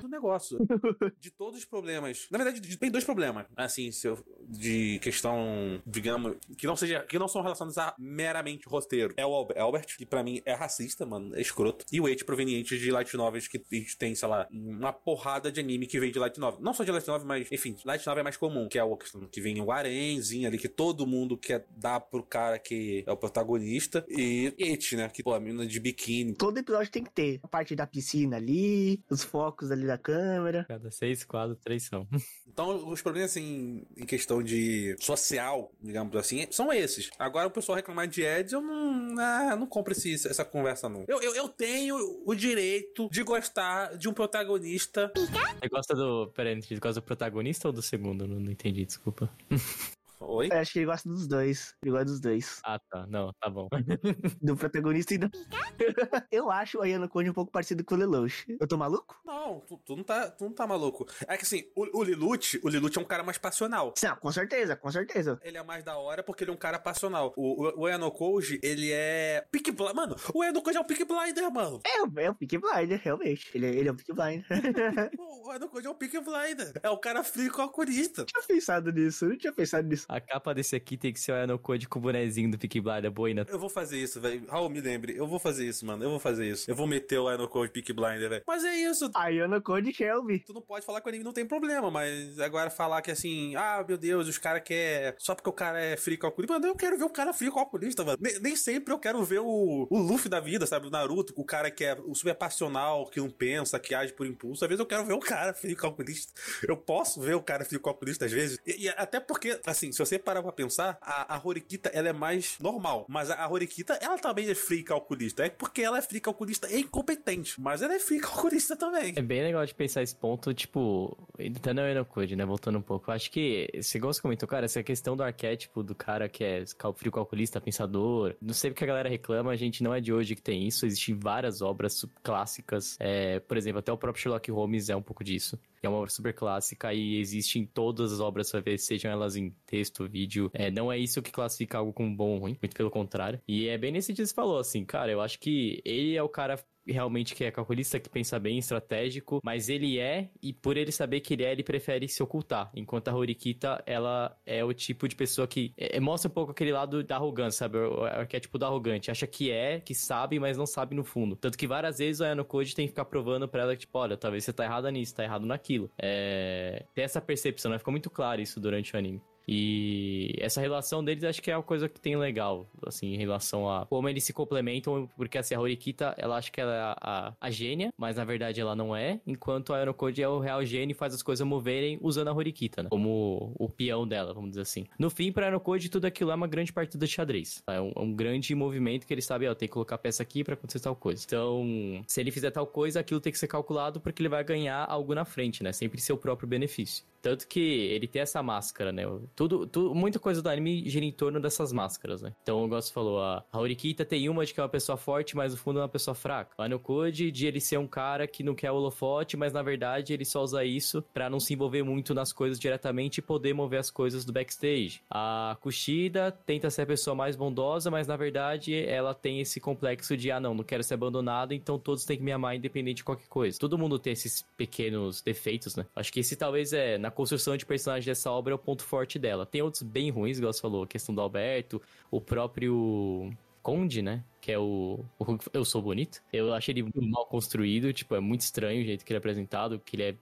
do negócio. De todos os problemas. Na verdade, tem dois problemas, assim, se eu, de questão, digamos, que não seja, que não são relacionados a meramente roteiro. É o Albert, que pra mim é racista, mano, é escroto. E o Eight proveniente de light novels que a gente tem, sei lá, uma porrada de anime que vem de light novel. Não só de light novel, mas, enfim, light novel é mais comum, que é o que vem o arenzinho ali, que todo mundo quer dar pro cara que é o protagonista. E Eight, né, que, pô, a menina de biquíni. Todo episódio tem que ter a parte da piscina ali, os focos ali da câmera. Cada seis quadros, três são. Então, os problemas, assim, em questão de social, digamos assim, são esses. Agora, o pessoal reclamar de Eds, eu não, ah, não compro esse, essa conversa, não. Eu, eu, eu tenho o direito de gostar de um protagonista. Você gosta do. Pera aí, você gosta do protagonista ou do segundo? Não, não entendi, desculpa. Oi? Eu acho que ele gosta dos dois. Ele gosta dos dois. Ah, tá. Não, tá bom. Do protagonista e do. eu acho o Ayano Code um pouco parecido com o Lelouch. Eu tô maluco? Não, tu, tu não tá, tu não tá maluco. É que assim, o, o Lilute, o Lilute é um cara mais passional. Não, com certeza, com certeza. Ele é mais da hora porque ele é um cara passional. O, o, o Ayano Koji, ele é. Pick Blinder. Mano, o Ayano Koji é um Pick Blinder, mano. É, é o Peaky Blinder, realmente. Ele, é- ele é o Peaky Blinder. O Ayano Koji é um Pick Blinder. É o cara frio calculista. tinha pensado nisso, não tinha pensado nisso. A capa desse aqui tem que ser o Ayano Code com o bonezinho do Peaky Blinder, boina. Eu vou fazer isso, velho. Raul, me lembre. Eu vou fazer isso, mano. Eu vou fazer isso. Eu vou meter o Ayano Koji Pick Blinder, velho. Mas é isso. Ayano Code Shelby. Tu não pode falar que o anime não tem problema, mas agora falar que assim, ah, meu Deus, os caras querem. Só porque o cara é frio calculista. Mano, eu quero ver o cara frio calculista, mano. Nem, nem sempre eu quero ver o, o Luffy da vida, sabe? O Naruto, o cara que é o super passional, que não pensa, que age por impulso. Às vezes eu quero ver o cara frio calculista. Eu posso ver o cara frio calculista às vezes. E, e até porque, assim, se você parar pra pensar, a, a Horikita, ela é mais normal. Mas a, a Horikita, ela também é frio calculista. É porque ela é frio calculista e incompetente. Mas ela é frio calculista também. É bem legal de pensar esse ponto, tipo, até no Ayano Code, né? Voltando um pouco. Eu acho que, você gosta comentou, cara, essa questão do arquétipo do cara que é frio calculista, pensador. Não sei porque a galera reclama, a gente não é de hoje que tem isso. Existem várias obras clássicas. É, por exemplo, até o próprio Sherlock Holmes é um pouco disso. É uma obra super clássica e existe em todas as obras, você sejam elas em texto, vídeo. É, não é isso que classifica algo como bom ou ruim, muito pelo contrário. E é bem nesse dia que você falou, assim, cara, eu acho que ele é o cara realmente que é calculista, que pensa bem, estratégico, mas ele é, e por ele saber que ele é, ele prefere se ocultar. Enquanto a Horikita, ela é o tipo de pessoa que é, mostra um pouco aquele lado da arrogância, sabe? O, arquétipo da arrogante. Acha que é, que sabe, mas não sabe no fundo. Tanto que várias vezes o Ayano Koji tem que ficar provando pra ela tipo, olha, talvez você tá errada nisso, tá errado naquilo. É... Tem essa percepção, né? Ficou muito claro isso durante o anime. E essa relação deles acho que é uma coisa que tem legal, assim, em relação a como eles se complementam, porque assim, a Horikita, ela acha que ela é a, a, a gênia, mas na verdade ela não é, enquanto a Aerocode é o real gênio e faz as coisas moverem usando a Horikita, né? Como o peão dela, vamos dizer assim. No fim, pra Aerocode, tudo aquilo é uma grande partida de xadrez. É um, é um grande movimento que ele sabe, ó, tem que colocar a peça aqui pra acontecer tal coisa. Então, se ele fizer tal coisa, aquilo tem que ser calculado porque ele vai ganhar algo na frente, né? Sempre seu próprio benefício. Tanto que ele tem essa máscara, né? Tudo, tudo, muita coisa do anime gira em torno dessas máscaras, né? Então, o Gosto falou, a a Horikita tem uma de que é uma pessoa forte, mas no fundo é uma pessoa fraca. O Anokode de ele ser um cara que não quer holofote, mas na verdade ele só usa isso pra não se envolver muito nas coisas diretamente e poder mover as coisas do backstage. A Kushida tenta ser a pessoa mais bondosa, mas na verdade ela tem esse complexo de, ah não, não quero ser abandonado, então todos têm que me amar independente de qualquer coisa. Todo mundo tem esses pequenos defeitos, né? Acho que esse talvez é, na construção de personagem dessa obra, é o ponto forte dela. Tem outros bem ruins, igual você falou, a questão do Alberto, o próprio Conde, né? Que é o, o Eu Sou Bonito. Eu achei ele muito mal construído, tipo, é muito estranho o jeito que ele é apresentado, que ele é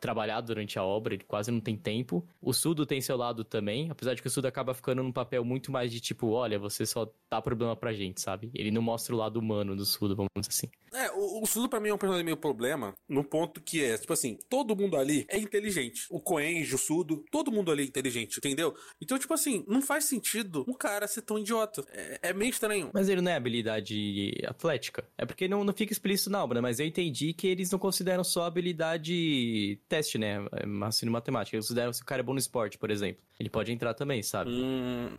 trabalhado durante a obra, ele quase não tem tempo. O Sudo tem seu lado também, apesar de que o Sudo acaba ficando num papel muito mais de tipo, olha, você só dá problema pra gente, sabe? Ele não mostra o lado humano do Sudo, vamos dizer assim. É, o, o Sudo pra mim é um personagem meio problema, no ponto que é, tipo assim, todo mundo ali é inteligente. O Coenge, o Sudo, todo mundo ali é inteligente, entendeu? Então, tipo assim, não faz sentido um cara ser tão idiota. É, é meio estranho. Mas ele não é habilidade atlética. É porque não, não fica explícito na obra, mas eu entendi que eles não consideram só habilidade teste, né? Raciocínio matemática. Eles consideram se o cara é bom no esporte, por exemplo. Ele pode entrar também, sabe? Hum.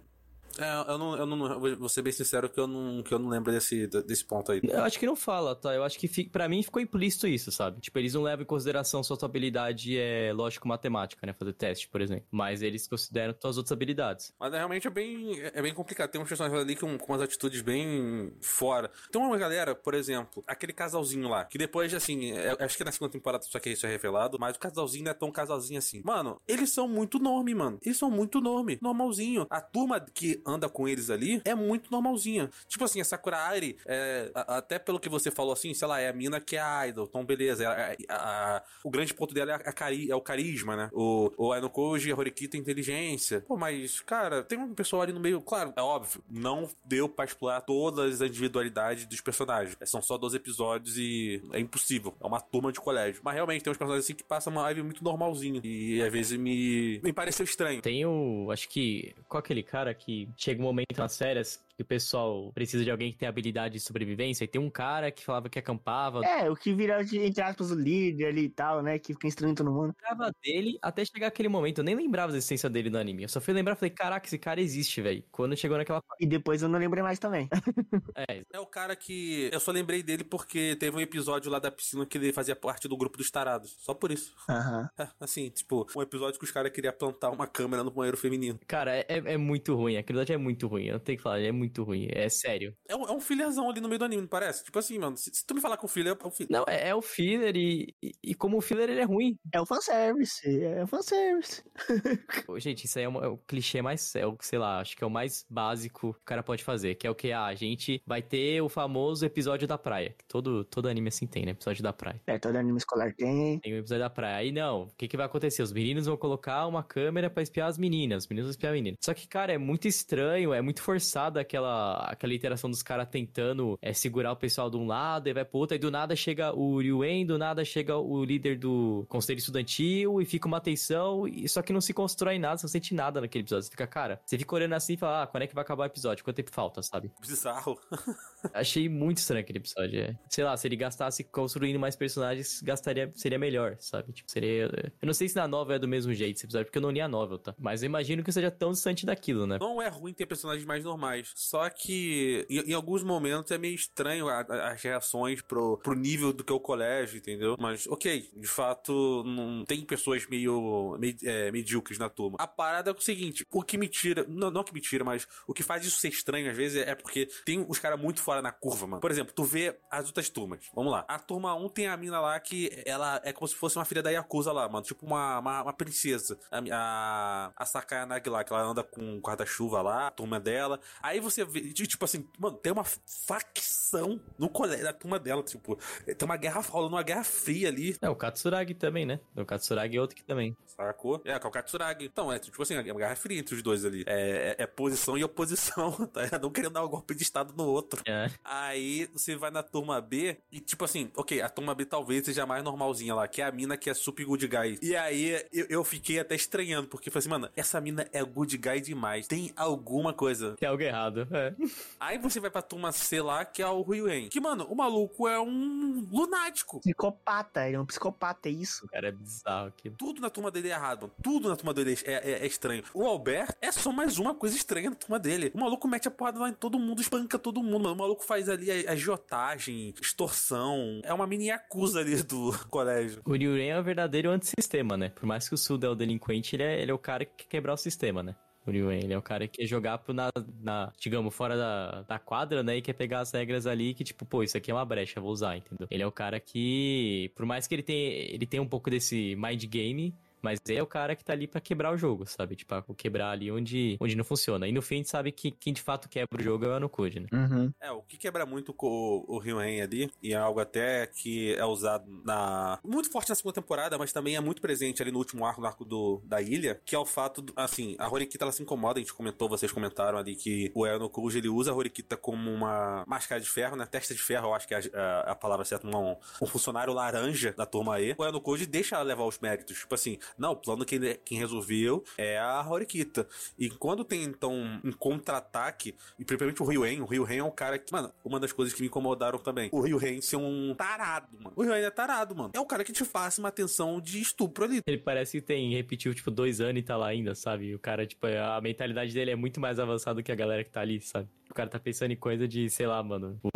É, eu não, eu não, vou ser bem sincero que eu não, que eu não lembro desse, desse ponto aí. Eu acho que não fala, tá? Eu acho que fi, para mim ficou implícito isso, sabe? Tipo, eles não levam em consideração sua habilidade é lógico-matemática, né? Fazer teste, por exemplo. Mas eles consideram suas outras habilidades. Mas é, realmente é bem, é bem complicado. Tem uns personagens ali com, com umas atitudes bem fora. Tem uma galera, por exemplo, aquele casalzinho lá, que depois, assim, é, acho que na segunda temporada só que isso é revelado, mas o casalzinho não é tão casalzinho assim. Mano, eles são muito norme, mano. Eles são muito norme, normalzinho. A turma que anda com eles ali é muito normalzinha. Tipo assim, a Sakura Airi, é, a, até pelo que você falou assim, sei lá, é a mina que é a idol, então beleza. É, a, a, o grande ponto dela é, a cari, é o carisma, né? O, o Ainokoji e a Horikita é inteligência. Pô, mas, cara, tem um pessoal ali no meio, claro, é óbvio, não deu pra explorar todas as individualidades dos personagens. São só 12 episódios e é impossível. É uma turma de colégio. Mas realmente tem uns personagens assim que passam uma live muito normalzinho. E às vezes me, me pareceu estranho. Tem o. Acho que. Qual aquele cara que chega um momento nas férias que o pessoal precisa de alguém que tem habilidade de sobrevivência. E tem um cara que falava que acampava. É, o que vira, entre aspas, o líder ali e tal, né? Que fica instruindo todo mundo. Eu lembrava dele até chegar aquele momento. Eu nem lembrava da existência dele no anime. Eu só fui lembrar e falei, caraca, esse cara existe, velho. Quando chegou naquela parte. E depois eu não lembrei mais também. é. é o cara que. Eu só lembrei dele porque teve um episódio lá da piscina que ele fazia parte do grupo dos tarados. Só por isso. Aham. É, assim, tipo, um episódio que os caras queriam plantar uma câmera no banheiro feminino. Cara, é, é muito ruim. Aquilo é muito ruim. Eu tenho que falar, é muito ruim. É sério. É um, é um fillerzão ali no meio do anime, não parece? Tipo assim, mano, se, se tu me falar com o filler, é o filler. Não, é, é o filler e, e, e, como o filler ele é ruim. É o fanservice, é o fanservice. Gente, isso aí é, uma, é, o clichê mais, é o, sei lá, acho que é o mais básico que o cara pode fazer, que é o que? Ah, a gente vai ter o famoso episódio da praia. Todo, todo anime assim tem, né? Episódio da praia. É, todo anime escolar tem. Tem o episódio da praia. Aí não, o que que vai acontecer? Os meninos vão colocar uma câmera para espiar as meninas, os meninos vão espiar a menina. Só que, cara, é muito estranho, é muito forçado aquela, aquela interação dos caras tentando é, segurar o pessoal de um lado e vai pro outro, aí do nada chega o Ryuen, do nada chega o líder do conselho estudantil e fica uma tensão, e só que não se constrói nada, você não sente nada naquele episódio. Você fica, cara, você fica olhando assim e fala, ah, quando é que vai acabar o episódio? Quanto tempo falta, sabe? Bizarro. Achei muito estranho aquele episódio. É. Sei lá, se ele gastasse construindo mais personagens, gastaria, seria melhor, sabe? Tipo, seria. Eu não sei se na novel é do mesmo jeito esse episódio, porque eu não li a novel, tá? Mas eu imagino que seja tão distante daquilo, né? Não é ruim ter personagens mais normais. Só que em, em alguns momentos é meio estranho a, a, as reações pro, pro nível do que é o colégio, entendeu? Mas, ok, de fato, não tem pessoas meio, meio é, medíocres na turma. A parada é o seguinte: o que me tira, não, não que me tira, mas o que faz isso ser estranho às vezes é porque tem os caras muito fora na curva, mano. Por exemplo, tu vê as outras turmas. Vamos lá. A turma 1 tem a mina lá que ela é como se fosse uma filha da Yakuza lá, mano. Tipo uma, uma, uma princesa. A, a, a lá, que ela anda com guarda-chuva lá, a turma dela. Aí você vê, tipo assim, mano, tem uma facção no colégio, da turma dela, tipo, tem uma guerra, rolando uma guerra fria ali. É, o Katsuragi também, né? O Katsuragi é outro que também. Sacou? É, que é o Katsuragi. Então, é tipo assim, é uma guerra fria entre os dois ali. É, é, é posição e oposição, tá? Não querendo dar um golpe de estado no outro. É. Aí você vai na turma B e, tipo assim, ok, a turma B talvez seja mais normalzinha lá, que é a mina que é super good guy. E aí eu, eu fiquei até estranhando, porque falei assim, mano, essa mina é good guy demais. Tem alguma coisa. Tem algo errado, é. Aí você vai pra turma C lá, que é o Ryuen. Que, mano, o maluco é um lunático. Psicopata, ele é um psicopata, é isso. Cara, é bizarro aqui. Tudo na turma dele é errado, mano. Tudo na turma dele é, é, é estranho. O Albert é só mais uma coisa estranha na turma dele. O maluco mete a porrada lá em todo mundo, espanca todo mundo, mano. O maluco faz ali a, agiotagem, extorsão. É uma mini acusa ali do colégio. O Ryuren é o verdadeiro antissistema, né? Por mais que o Suda é o delinquente, ele é, ele é o cara que quer quebrar o sistema, né? Ryuen, ele é o cara que quer jogar pro na, na, digamos, fora da, da quadra, né? E quer pegar as regras ali que, tipo, pô, isso aqui é uma brecha, vou usar, entendeu? Ele é o cara que, por mais que ele tenha, ele tenha um pouco desse mind game, Mas ele é o cara que tá ali pra quebrar o jogo, sabe? Tipo, quebrar ali onde, onde não funciona. E no fim a gente sabe que quem de fato quebra o jogo é o Anokode, né? Uhum. É, o que quebra muito com o, o Ryu-En ali, e é algo até que é usado na... Muito forte na segunda temporada, mas também é muito presente ali no último arco, no arco do, da ilha, que é o fato, do, assim, a Horikita ela se incomoda, a gente comentou, vocês comentaram ali que o Enokuji ele usa a Horikita como uma máscara de ferro, né? Testa de ferro, eu acho que é a, a, a palavra certa, um, um funcionário laranja da turma E. O Enokuji deixa ela levar os méritos. Tipo assim, não, o plano quem, quem resolveu é a Horikita. E quando tem, então, um contra-ataque, e principalmente o Ryu-En, o Ryu-En é um cara que, mano, uma das coisas que me incomodaram também, o Ryu-En ser um tarado, mano. O Ryu-En é tarado, mano. É o cara que te faz uma atenção de estupro ali. Ele parece que tem, repetiu, tipo, dois anos e tá lá ainda, sabe? O cara, tipo, a mentalidade dele é muito mais avançada que a galera que tá ali, sabe? O cara tá pensando em coisa de, sei lá, mano. O,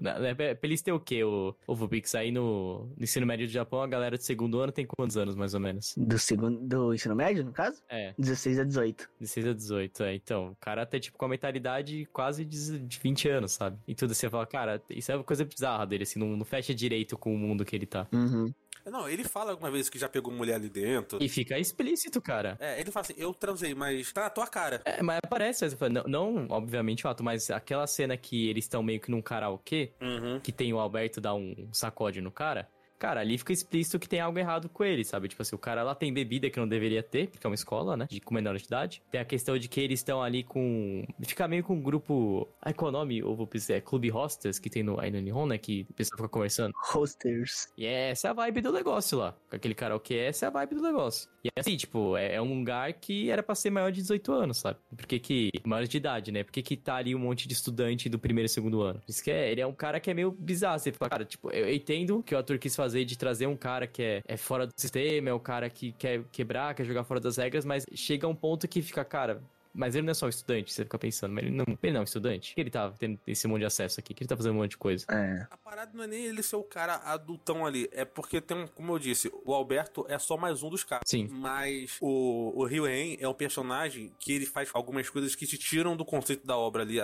né, pra eles ter o quê? O, o Vubix aí no, no ensino médio do Japão, a galera do segundo ano tem quantos anos, mais ou menos? Do segundo do ensino médio, no caso? É. 16 a 18. 16 a 18, é. Então, o cara tá, tipo, com a mentalidade quase de, de 20 anos, sabe? E tudo você fala, cara, isso é uma coisa bizarra dele, assim, não, não fecha direito com o mundo que ele tá. Uhum. Não, ele fala alguma vez que já pegou mulher ali dentro. E fica explícito, cara. É, ele fala assim, eu transei, mas tá na tua cara. É, mas parece, você fala, não, não, obviamente, fato, mas aquela cena que eles estão meio que num karaokê, Uhum. que tem o Alberto dar um sacode no cara, cara, ali fica explícito que tem algo errado com ele, sabe? Tipo assim, o cara lá tem bebida que não deveria ter, porque é uma escola, né? De com menor de idade. Tem a questão de que eles estão ali com. Fica meio com um grupo. Ai, qual é o nome? Ou vou pensar, é Clube Hostess, que tem no, aí no Nihon, né? Que o pessoal fica conversando. Hosters. E essa é a vibe do negócio lá. Com aquele karaokê, essa é a vibe do negócio. E assim, tipo, é, é um lugar que era pra ser maior de 18 anos, sabe? Por que que... Maior de idade, né? Por que que tá ali um monte de estudante do primeiro e segundo ano? Isso que é... Ele é um cara que é meio bizarro. Você fala, cara, tipo, eu entendo que o ator quis fazer de trazer um cara que é, é fora do sistema, é o cara que quer quebrar, quer jogar fora das regras, mas chega um ponto que fica, cara... Mas ele não é só um estudante, você fica pensando, mas ele não, ele não é um estudante? Que ele tá tendo esse monte de acesso aqui? Que ele tá fazendo um monte de coisa? É. A parada não é nem ele ser o cara adultão ali, é porque tem um, como eu disse, o Alberto é só mais um dos caras. Sim. Mas o, o Ryu-En é um personagem que ele faz algumas coisas que te tiram do conceito da obra ali.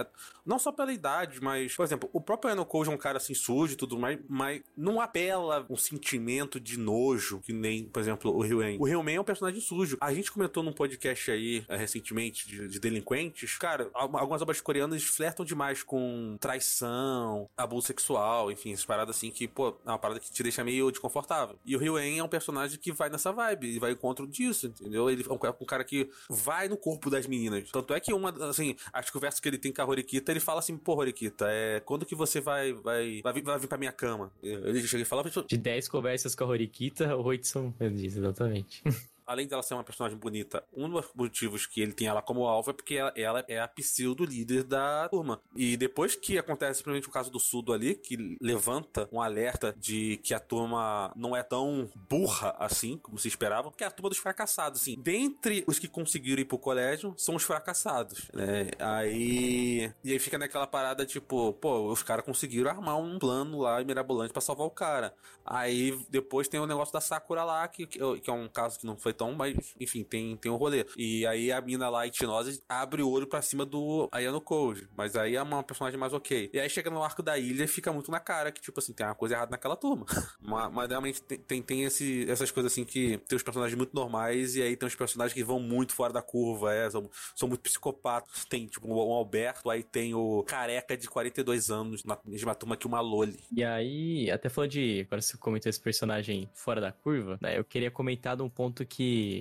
Não só pela idade, mas, por exemplo, o próprio Enokoji é um cara assim sujo e tudo mais, mas não apela um sentimento de nojo, que nem, por exemplo, o Ryu-En. O Ryu-En é um personagem sujo. A gente comentou num podcast aí, eh, recentemente, de, de delinquentes. Cara, al- algumas obras coreanas flertam demais com traição, abuso sexual, enfim, essas paradas assim que, pô, é uma parada que te deixa meio desconfortável. E o Ryu-En é um personagem que vai nessa vibe, e vai ao encontro disso, entendeu? Ele é um, é cara que vai no corpo das meninas. Tanto é que uma, assim, as conversas que ele tem com a Horikita, ele fala assim, pô, Horikita, é, quando que você vai, vai, vai, vir, vai vir pra minha cama? Ele chega e fala, De 10 conversas com a Horikita, 8 são... Eu disse, exatamente. além dela ser uma personagem bonita, um dos motivos que ele tem ela como alvo é porque ela, ela é a pseudo líder da turma. E depois que acontece simplesmente o caso do Sudo ali, que levanta um alerta de que a turma não é tão burra assim, como se esperava, que é a turma dos fracassados, assim. Dentre os que conseguiram ir pro colégio, são os fracassados, né? Aí... E aí fica naquela parada, tipo, pô, os caras conseguiram armar um plano lá mirabolante pra salvar o cara. Aí depois tem o negócio da Sakura lá, que, que é um caso que não foi tão, mas enfim, tem, tem um rolê. E aí a mina lá, Itinosa, abre o olho pra cima do Ayano Koji. Mas aí é uma personagem mais ok. E aí chega no arco da ilha fica muito na cara que, tipo assim, tem uma coisa errada naquela turma. mas, mas realmente tem, tem, tem esse, essas coisas assim que tem os personagens muito normais e aí tem os personagens que vão muito fora da curva, é, são, são muito psicopatas. Tem, tipo, o Alberto, aí tem o careca de 42 anos, na mesma turma que uma Loli. E aí, até falando de. Agora você comentou esse personagem fora da curva, né? Eu queria comentar de um ponto que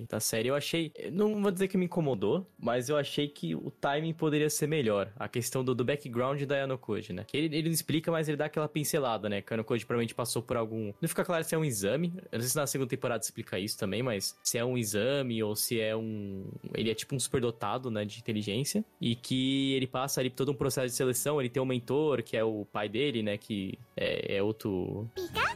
da série eu achei. Não vou dizer que me incomodou, mas eu achei que o timing poderia ser melhor. A questão do, do background da Yanokoji, né? Que ele, ele não explica, mas ele dá aquela pincelada, né? Que a Yanokoji provavelmente passou por algum. Não fica claro se é um exame. Eu não sei se na segunda temporada explica isso também, mas se é um exame ou se é um. Ele é tipo um superdotado, né? De inteligência. E que ele passa ali por todo um processo de seleção. Ele tem um mentor, que é o pai dele, né? Que é, é outro.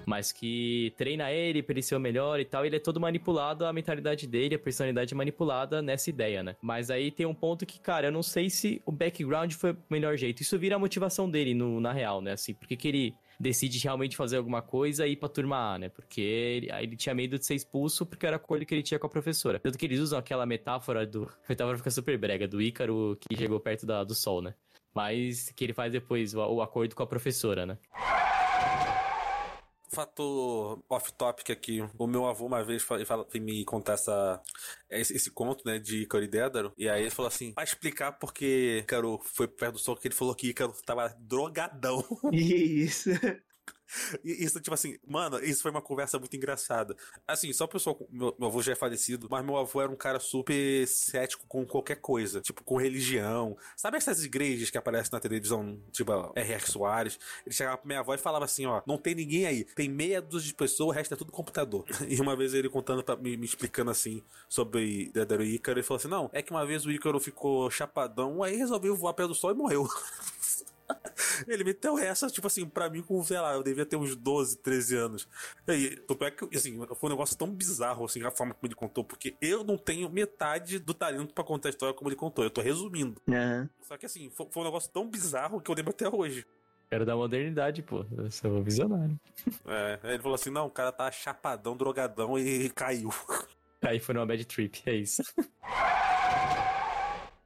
Mas que treina ele pra ele ser o melhor e tal. Ele é todo manipulado, a mentalidade dele, a personalidade manipulada nessa ideia, né? Mas aí tem um ponto que, cara, eu não sei se o background foi o melhor jeito. Isso vira a motivação dele no, na real, né? Assim, por que ele decide realmente fazer alguma coisa e ir pra turma A, né? Porque ele, aí ele tinha medo de ser expulso porque era a acordo que ele tinha com a professora. Tanto que eles usam aquela metáfora do. A metáfora fica super brega, do Ícaro que chegou perto da, do sol, né? Mas que ele faz depois o, o acordo com a professora, né? Fator off-topic aqui. O meu avô uma vez veio me contar essa, esse, esse conto, né, de Ícaro e Dédalo. E aí ele falou assim, vai explicar porque Ícaro foi perto do sol que ele falou que Ícaro tava drogadão. Isso. E isso, tipo assim, mano, isso foi uma conversa muito engraçada. Assim, só o pessoal, meu, meu avô já é falecido, mas meu avô era um cara super cético com qualquer coisa, tipo, com religião. Sabe essas igrejas que aparecem na televisão, tipo, R.R. Soares? Ele chegava pra minha avó e falava assim, ó, não tem ninguém aí, tem meia dúzia de pessoas, o resto é tudo computador. E uma vez ele contando, pra, me, me explicando assim, sobre Dédalo e Ícaro, ele falou assim, não, é que uma vez o Ícaro ficou chapadão, aí resolveu voar do sol e morreu. Ele meteu essa, tipo assim, pra mim, com, sei lá, eu devia ter uns 12, 13 anos. E aí, tanto é que, assim, foi um negócio tão bizarro, assim, a forma como ele contou, porque eu não tenho metade do talento pra contar a história como ele contou. Eu tô resumindo. Aham. Só que, assim, foi, foi um negócio tão bizarro que eu lembro até hoje. Quero da modernidade, pô. Eu sou visionário. É, aí ele falou assim: não, o cara tá chapadão, drogadão e caiu. Aí foi numa bad trip, é isso.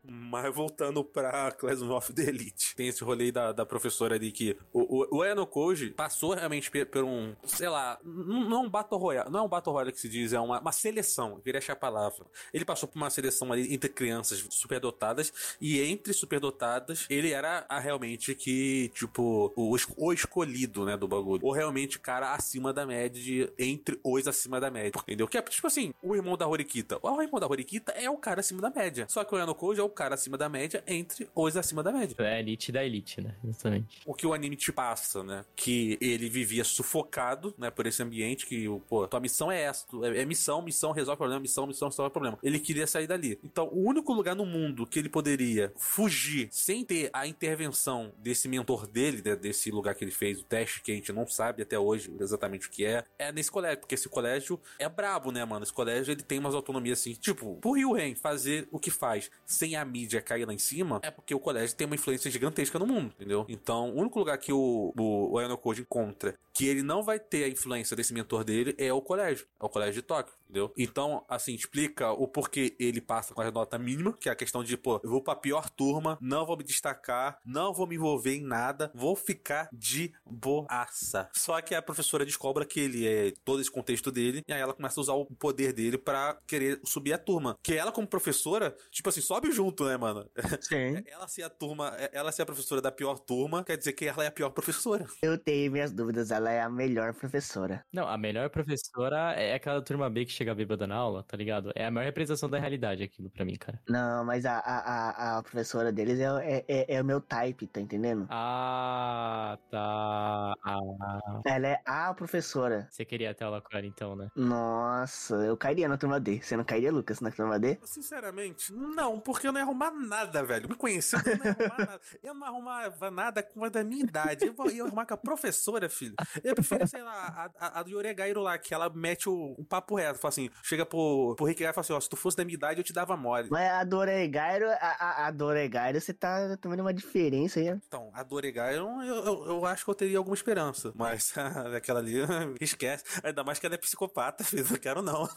Mas voltando pra Classroom of the Elite, tem esse rolê da, da professora ali que o, o, o Koji passou realmente por, um, sei lá, não é um Battle Royale, não é um Battle Royale que se diz, é uma, uma seleção, queria achar a palavra. Ele passou por uma seleção ali entre crianças superdotadas e entre superdotadas ele era a realmente que, tipo, o, o escolhido, né, do bagulho. Ou realmente cara acima da média, de, entre os acima da média, entendeu? Que é, tipo assim, o irmão da Horikita. O irmão da Horikita é o cara acima da média. Só que o Eno Koji é o cara acima da média entre os acima da média. É a elite da elite, né? Justamente. O que o anime te passa, né? Que ele vivia sufocado, né? Por esse ambiente que, pô, tua missão é essa. É, é missão, missão resolve problema, missão, missão resolve problema. Ele queria sair dali. Então, o único lugar no mundo que ele poderia fugir sem ter a intervenção desse mentor dele, né, desse lugar que ele fez o teste, que a gente não sabe até hoje exatamente o que é, é nesse colégio. Porque esse colégio é brabo, né, mano? Esse colégio ele tem umas autonomias assim, tipo, por Ryuhen fazer o que faz sem a mídia cair lá em cima, é porque o colégio tem uma influência gigantesca no mundo, entendeu? Então, o único lugar que o, o, o Koji encontra que ele não vai ter a influência desse mentor dele é o colégio, é o colégio de Tóquio, entendeu? Então, assim, explica o porquê ele passa com a nota mínima, que é a questão de, pô, eu vou pra pior turma, não vou me destacar, não vou me envolver em nada, vou ficar de boaça. Só que a professora descobre que ele é todo esse contexto dele, e aí ela começa a usar o poder dele pra querer subir a turma. Que ela, como professora, tipo assim, sobe junto, né, mano? Sim. Ela ser a turma, ela ser a professora da pior turma, quer dizer que ela é a pior professora. Eu tenho minhas dúvidas, ela é a melhor professora. Não, a melhor professora é aquela turma B que chega bêbada na aula, tá ligado? É a maior representação da realidade aquilo pra mim, cara. Não, mas a, a, a, a professora deles é, é, é, é o meu type, tá entendendo? Ah, tá. Ah, Ela é a professora. você queria ter aula com ela então, né? Nossa, eu cairia na turma D. Você não cairia, Lucas, na turma D? Sinceramente, não, porque eu não ia arrumar nada, velho. Me conhecendo, eu não ia arrumar nada. Eu não arrumava nada com a da minha idade. Eu ia arrumar com a professora, filho. Eu prefiro, sei lá, a, a, do Yoregairo lá, que ela mete o, o papo reto. Fala assim, chega pro, pro Rick e fala assim, ó, se tu fosse da minha idade, eu te dava mole. Mas a Doregairo, a, a, a Doregairo, você tá tomando uma diferença aí. Então, a do Yoregairo, eu, eu, eu acho que eu teria alguma esperança. Mas aquela ali, esquece. Ainda mais que ela é psicopata, filho. Não quero não.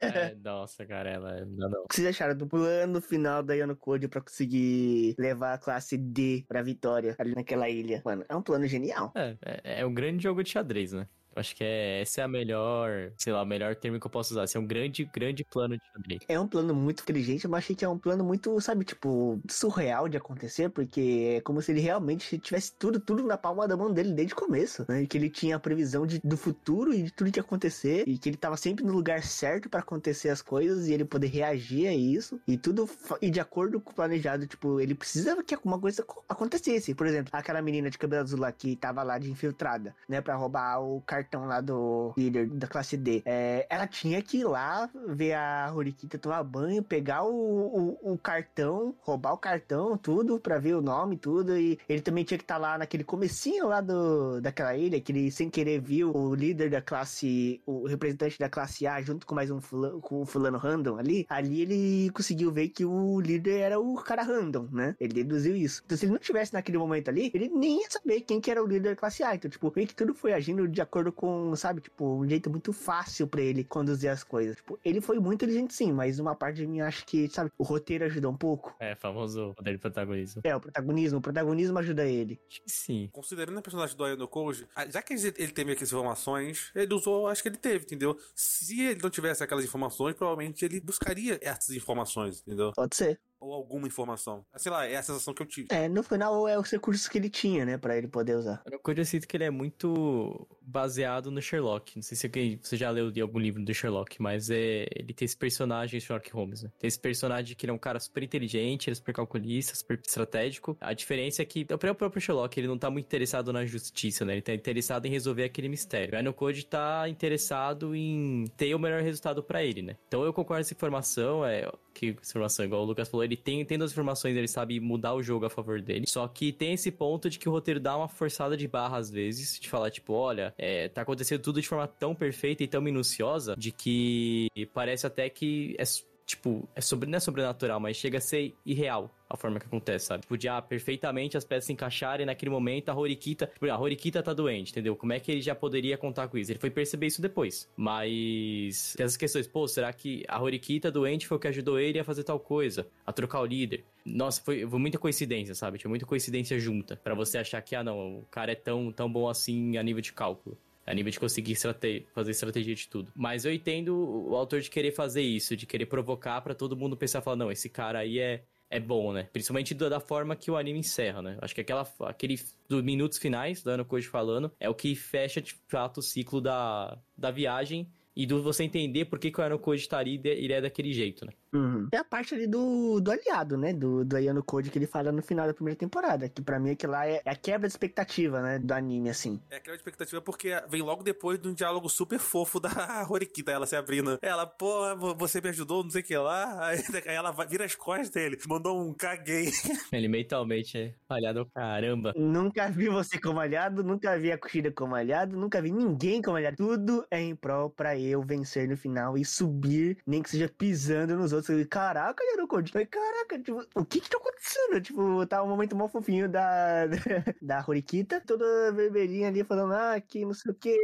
É, nossa, cara, ela. Não, não. O que vocês acharam do plano final da Yano Code pra conseguir levar a classe D pra vitória ali naquela ilha? Mano, é um plano genial. É, é, é um grande jogo de xadrez, né? Eu acho que é, esse é a melhor, sei lá, o melhor termo que eu posso usar. Esse é um grande, grande plano de xadrez. É um plano muito inteligente, mas achei que é um plano muito, sabe, tipo, surreal de acontecer, porque é como se ele realmente tivesse tudo, tudo na palma da mão dele desde o começo, né? E que ele tinha a previsão de, do futuro e de tudo que ia acontecer, e que ele tava sempre no lugar certo pra acontecer as coisas e ele poder reagir a isso, e tudo e de acordo com o planejado, tipo, ele precisava que alguma coisa co- acontecesse. Por exemplo, aquela menina de cabelo azul lá que tava lá de infiltrada, né, Pra roubar o cartão lá do líder da classe D. É, ela tinha que ir lá ver a Horikita tomar banho, pegar o, o, o cartão, roubar o cartão, tudo, pra ver o nome, tudo. E ele também tinha que estar lá naquele comecinho lá do, daquela ilha, que ele sem querer viu o líder da classe, o representante da classe A, junto com mais um fulano, com o fulano random ali. Ali ele conseguiu ver que o líder era o cara random, né? Ele deduziu isso. Então se ele não tivesse naquele momento ali, ele nem ia saber quem que era o líder da classe A. Então, tipo, meio que tudo foi agindo de acordo com, sabe, tipo, um jeito muito fácil pra ele conduzir as coisas. Tipo, ele foi muito inteligente sim, mas uma parte de mim acha que, sabe, o roteiro ajudou um pouco. É, famoso poder de protagonismo. É, o protagonismo, o protagonismo ajuda ele. Acho que sim. Considerando a personagem do Ayano Koji, ah, já que ele teve aquelas informações, ele usou, acho que ele teve, entendeu? Se ele não tivesse aquelas informações, provavelmente ele buscaria essas informações, entendeu? Pode ser. Ou alguma informação. Sei lá, é a sensação que eu tive. É, no final é os recursos que ele tinha, né, pra ele poder usar. O Code eu sinto que ele é muito baseado no Sherlock. Não sei se alguém- você já leu de algum livro do Sherlock, mas é, ele tem esse personagem, Sherlock Holmes, né? Tem esse personagem que ele é um cara super inteligente, ele é super calculista, super estratégico. A diferença é que o próprio Sherlock, ele não tá muito interessado na justiça, né? Ele tá interessado em resolver aquele mistério. Aí no Code tá interessado em ter o melhor resultado pra ele, né? Então eu concordo com essa informação, é que informação, igual o Lucas falou, ele tem, tem as informações, ele sabe mudar o jogo a favor dele. Só que tem esse ponto de que o roteiro dá uma forçada de barra às vezes, de falar, tipo, olha, é, tá acontecendo tudo de forma tão perfeita e tão minuciosa, de que parece até que é. Tipo, é sobre, não é sobrenatural, mas chega a ser irreal a forma que acontece, sabe? Podia perfeitamente as peças se encaixarem naquele momento, a Horikita. tipo, A Horikita tá doente, entendeu? Como é que ele já poderia contar com isso? Ele foi perceber isso depois. Mas. Tem essas questões, pô, será que a Horikita doente foi o que ajudou ele a fazer tal coisa? A trocar o líder? Nossa, foi, foi muita coincidência, sabe? Tinha muita coincidência junta. Pra você achar que, ah, não, o cara é tão, tão bom assim a nível de cálculo. A nível de conseguir estrate- fazer estratégia de tudo. Mas eu entendo o autor de querer fazer isso, de querer provocar pra todo mundo pensar, falar, não, esse cara aí é, é bom, né? Principalmente da da forma que o anime encerra, né? Acho que aquela, aquele dos minutos finais, do Ano Koji falando, é o que fecha de fato o ciclo da, da viagem e do você entender por que, que o Ano Koji tá ali, ele é daquele jeito, né? Uhum. É a parte ali do, do aliado, né? Do, do Ayano Code que ele fala no final da primeira temporada. Que pra mim aquilo lá é, é a quebra de expectativa, né? Do anime, assim. É aquela expectativa porque vem logo depois de um diálogo super fofo da Horikita, ela se abrindo. Ela, pô, você me ajudou, não sei o que lá. Aí, ela vira as costas dele, mandou um caguei. Ele mentalmente é falhado caramba. Nunca vi você como aliado, nunca vi a Kushida como aliado, nunca vi ninguém como aliado. Tudo é em prol pra eu vencer no final e subir, nem que seja pisando nos outros. Falei, Caraca, Code. Falei, Caraca, tipo, o que que tá acontecendo? Tipo, tá um momento mó fofinho da, da Horikita, toda vermelhinha ali falando, ah, que não sei o que,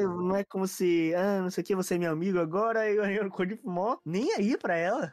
não é como se, ah, não sei o que, você é meu amigo agora, e o Ayano Code mó nem aí pra ela.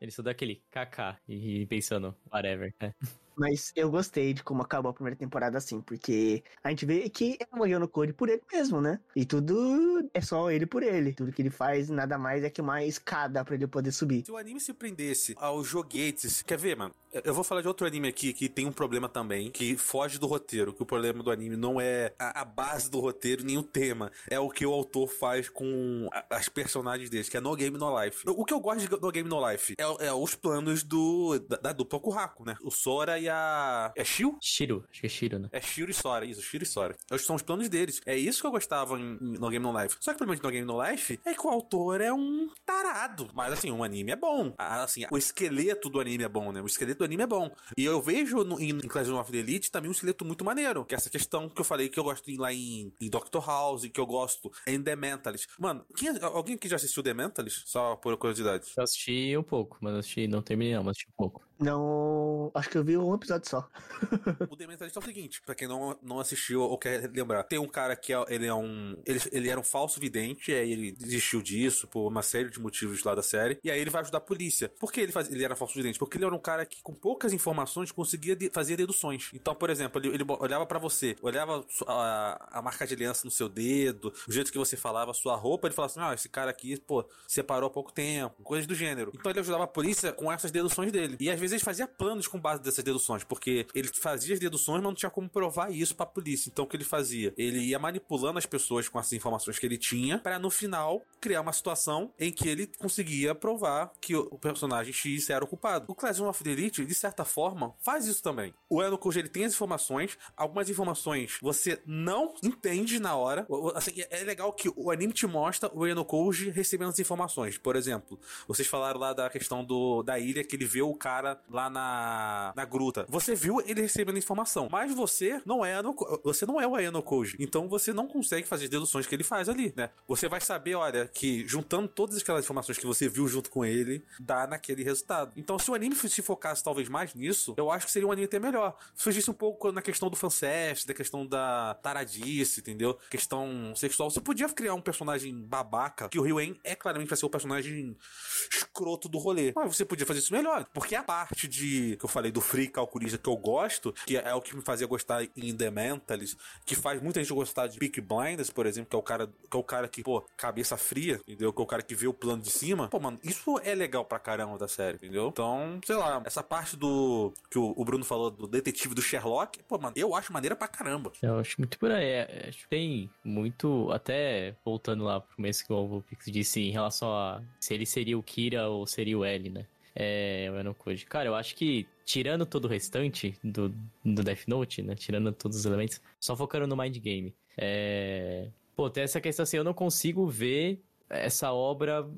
Ele só dá aquele kkk e pensando, whatever. É. Mas eu gostei de como acabou a primeira temporada assim, porque a gente vê que é o Ayano Code por ele mesmo, né? E tudo é só ele por ele. Tudo que ele faz, nada mais é que uma escada pra ele poder subir. Se o anime se prendesse aos joguetes. Quer ver, mano? Eu- vou falar de outro anime aqui que tem um problema também, que foge do roteiro. Que o problema do anime não é a, a base do roteiro, nem o tema. É o que o autor faz com a- as personagens deles, que é No Game No Life. O que eu gosto de No Game No Life é, é os planos do da, da dupla Kurako, né? O Sora e a. É Shio? Shiro, acho que é Shiro, né? É Shiro e Sora, isso, Shiro e Sora. Esses são os planos deles. É isso que eu gostava em, No Game No Life. Só que o problema de No Game No Life é que o autor é um tarado. Mas assim, o anime é bom. Assim, o esqueleto do anime é bom, né? O esqueleto do anime é bom. E eu vejo no, em, em Clash of the Elite também um esqueleto muito maneiro. Que é essa questão que eu falei que eu gosto em- lá em, em Doctor House, que eu gosto em The Mentalist. Mano, quem- alguém que já assistiu The Mentalist? Só por curiosidade. Eu assisti um pouco, mas assisti, não terminei não, mas assisti um pouco. Não. Acho que eu vi um episódio só. O The Mentalist é o seguinte, pra quem não, não assistiu ou quer lembrar, tem um cara que é, ele é um. Ele, ele era um falso vidente, aí ele desistiu disso por uma série de motivos lá da série, e aí ele vai ajudar a polícia. Por que ele, faz, ele era falso vidente? Porque ele era um cara que, com poucas informações, conseguia de- fazer deduções. Então, por exemplo, ele, ele olhava pra você, olhava a, a marca de aliança no seu dedo, o jeito que você falava, sua roupa, ele falava assim: ah, esse cara aqui, pô, separou há pouco tempo, coisas do gênero. Então ele ajudava a polícia com essas deduções dele. E às vezes ele fazia planos com base dessas deduções, porque ele fazia as deduções, mas não tinha como provar isso pra polícia. Então o que ele fazia? Ele ia manipulando as pessoas com as informações que ele tinha, para no final criar uma situação em que ele conseguia provar que o personagem X era o culpado. O Clash of the Elite, de certa forma, faz isso também. O Eno Koji, ele tem as informações, algumas informações você não entende na hora. Assim, é é legal que o anime te mostra o Eno Koji recebendo as informações. Por exemplo, vocês falaram lá da questão do, da ilha que ele vê o cara lá na, na gruta. Você viu ele recebendo informação, mas você não é Ano, você não é o Ayano Koji. Então você não consegue fazer as deduções que ele faz ali, né? Você vai saber, olha, que juntando todas aquelas informações que você viu junto com ele, dá naquele resultado. Então, se o anime se focasse talvez mais nisso, eu acho que seria um anime até melhor. Surgisse um pouco na questão do fanservice, da questão da taradice, entendeu? Questão sexual. Você podia criar um personagem babaca, que o Ryuen é claramente vai ser o personagem escroto do rolê. Mas você podia fazer isso melhor. Porque a parte de que eu falei do free calculista que eu gosto, que é o que me fazia gostar em The Mentalist, que faz muita gente gostar de Peak Blinders, por exemplo, que é o cara que é o cara que, pô, cabeça fria, entendeu? Que é o cara que vê o plano de cima. Pô, mano, isso é legal pra caramba da série, entendeu? Então, sei lá, essa parte do que o, Bruno falou do detetive do Sherlock, pô, mano, eu acho maneira pra caramba. Eu acho muito por aí. é, Acho que tem muito, até voltando lá pro começo que o Volpix disse em relação a se ele seria o Kira ou seria o L, né? É, o Eno Koji. Cara, eu acho que tirando todo o restante do, do Death Note, né? Tirando todos os elementos, só focando no Mind Game. É... Pô, tem essa questão assim, eu não consigo ver essa obra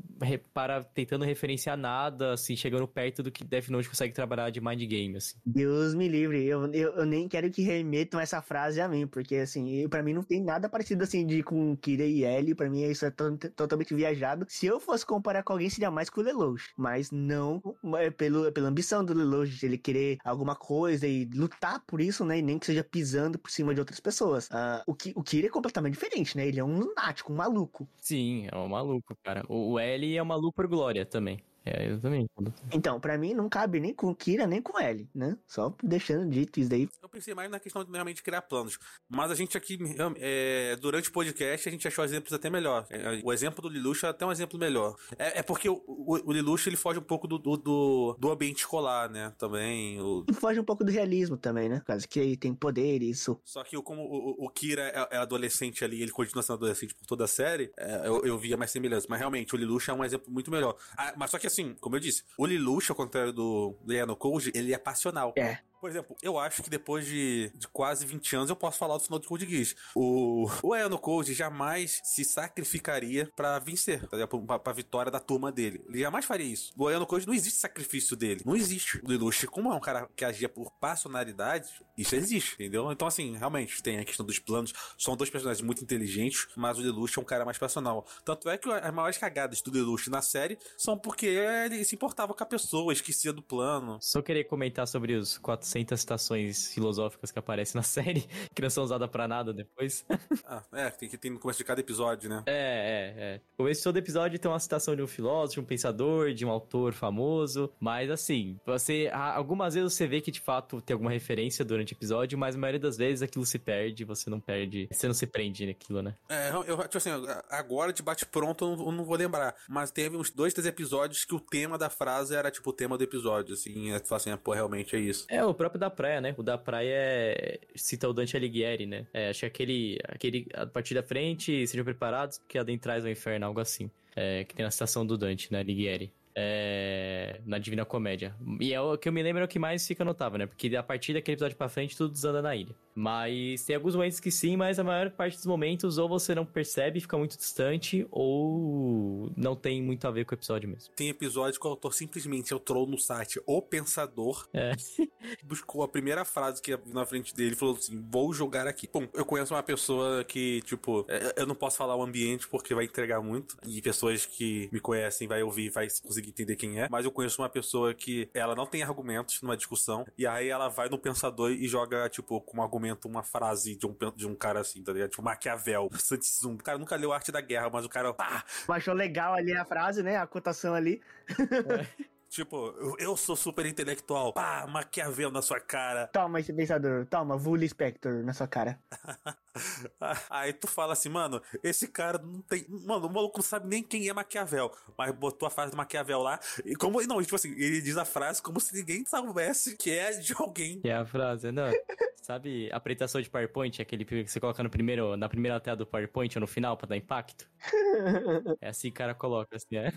para tentando referenciar nada, assim, chegando perto do que Death Note consegue trabalhar de Mind Game, assim. Deus me livre, eu, eu, eu nem quero que remetam essa frase a mim, porque assim, pra mim não tem nada parecido assim de com Kira e L, pra mim isso é to- totalmente viajado. Se eu fosse comparar com alguém, seria mais com o Lelouch, mas não é pelo, pela ambição do Lelouch, de ele querer alguma coisa e lutar por isso, né, e nem que seja pisando por cima de outras pessoas. Ah, o, Ki- o Kira é completamente diferente, né, ele é um lunático, um maluco. Sim, é um maluco, cara. O, L é maluco por glória também. É, exatamente. Então, pra mim não cabe nem com Kira, nem com L, né, só deixando dito isso daí. Eu pensei mais na questão de realmente criar planos. Mas a gente aqui, é, durante o podcast, a gente achou exemplos até melhor. É, o exemplo do Lelouch é até um exemplo melhor. É, é porque o, o, o Lelouch, ele foge um pouco do, do, do, do ambiente escolar, né? Também. O, E foge um pouco do realismo também, né, por causa que ele tem poder e isso. Só que o- como o, o- Kira é, é adolescente ali, ele continua sendo adolescente por toda a série, é, eu, eu via mais semelhança. Mas realmente, o Lelouch é um exemplo muito melhor. Ah, mas só que assim, como eu disse, o Lelouch, ao contrário do Leano Code, ele é passional. É. Por exemplo, eu acho que depois de, de quase 20 anos eu posso falar do final de Code Geass. O, o Eano Code jamais se sacrificaria pra vencer, tá pra, pra vitória da turma dele. Ele jamais faria isso. O Eano Code não existe sacrifício dele. Não existe. O Lelouch, como é um cara que agia por passionalidade, isso existe, entendeu? Então, assim, realmente, tem a questão dos planos. São dois personagens muito inteligentes, mas o Lelouch é um cara mais passional. Tanto é que as maiores cagadas do Lelouch na série são porque ele se importava com a pessoa, esquecia do plano. Só queria comentar sobre os 400 citações filosóficas que aparecem na série, que não são usadas pra nada depois. Ah, é, tem que ter no começo de cada episódio, né? É, é, é. No começo de todo episódio tem uma citação de um filósofo, de um pensador, de um autor famoso. Mas assim, você. Algumas vezes você vê que de fato tem alguma referência durante o episódio, mas a maioria das vezes aquilo se perde, você não perde. Você não se prende naquilo, né? É, eu, tipo assim, agora de bate-pronto eu, não- eu não vou lembrar. Mas teve uns dois, três episódios que o tema da frase era tipo o tema do episódio, assim. É, fala assim, ah, pô, realmente é isso. É, o próprio da praia, né? O da praia é... cita o Dante Alighieri, né? É, acho que aquele, aquele. A partir da frente, sejam preparados, que adentrais ao inferno, algo assim. É, que tem na citação do Dante, né? Alighieri. É, na Divina Comédia. E é o que eu me lembro é o que mais fica notável, né? Porque a partir daquele episódio pra frente, tudo desanda na ilha. Mas tem alguns momentos que sim, mas a maior parte dos momentos ou você não percebe, fica muito distante, ou não tem muito a ver com o episódio mesmo. Tem episódio que o autor simplesmente entrou no site O Pensador, É. buscou a primeira frase que na frente dele e falou assim: vou jogar aqui. Bom, eu conheço uma pessoa que, tipo, é, eu não posso falar o ambiente porque vai entregar muito. E pessoas que me conhecem vai ouvir, vai conseguir entender quem é. Mas eu conheço uma pessoa que ela não tem argumentos numa discussão. E aí ela vai no pensador e joga, tipo, com um argumento, uma frase de um, de um cara assim, tá ligado? Tipo, Maquiavel, Sun Tzu. O cara nunca leu Arte da Guerra, mas o cara, pá, Achou legal ali a frase, né? A cotação ali. Tipo, eu, eu sou super intelectual. Pá, Maquiavel na sua cara. Toma esse pensador, toma, Vully Spector na sua cara. Aí tu fala assim, mano, esse cara não tem. Mano, o maluco não sabe nem quem é Maquiavel. Mas botou a frase do Maquiavel lá. E como. Não, tipo assim, ele diz a frase como se ninguém soubesse que é de alguém. Que é a frase, não. Sabe a apresentação de PowerPoint, aquele que você coloca no primeiro, na primeira tela do PowerPoint ou no final pra dar impacto? É assim que o cara coloca, assim, é.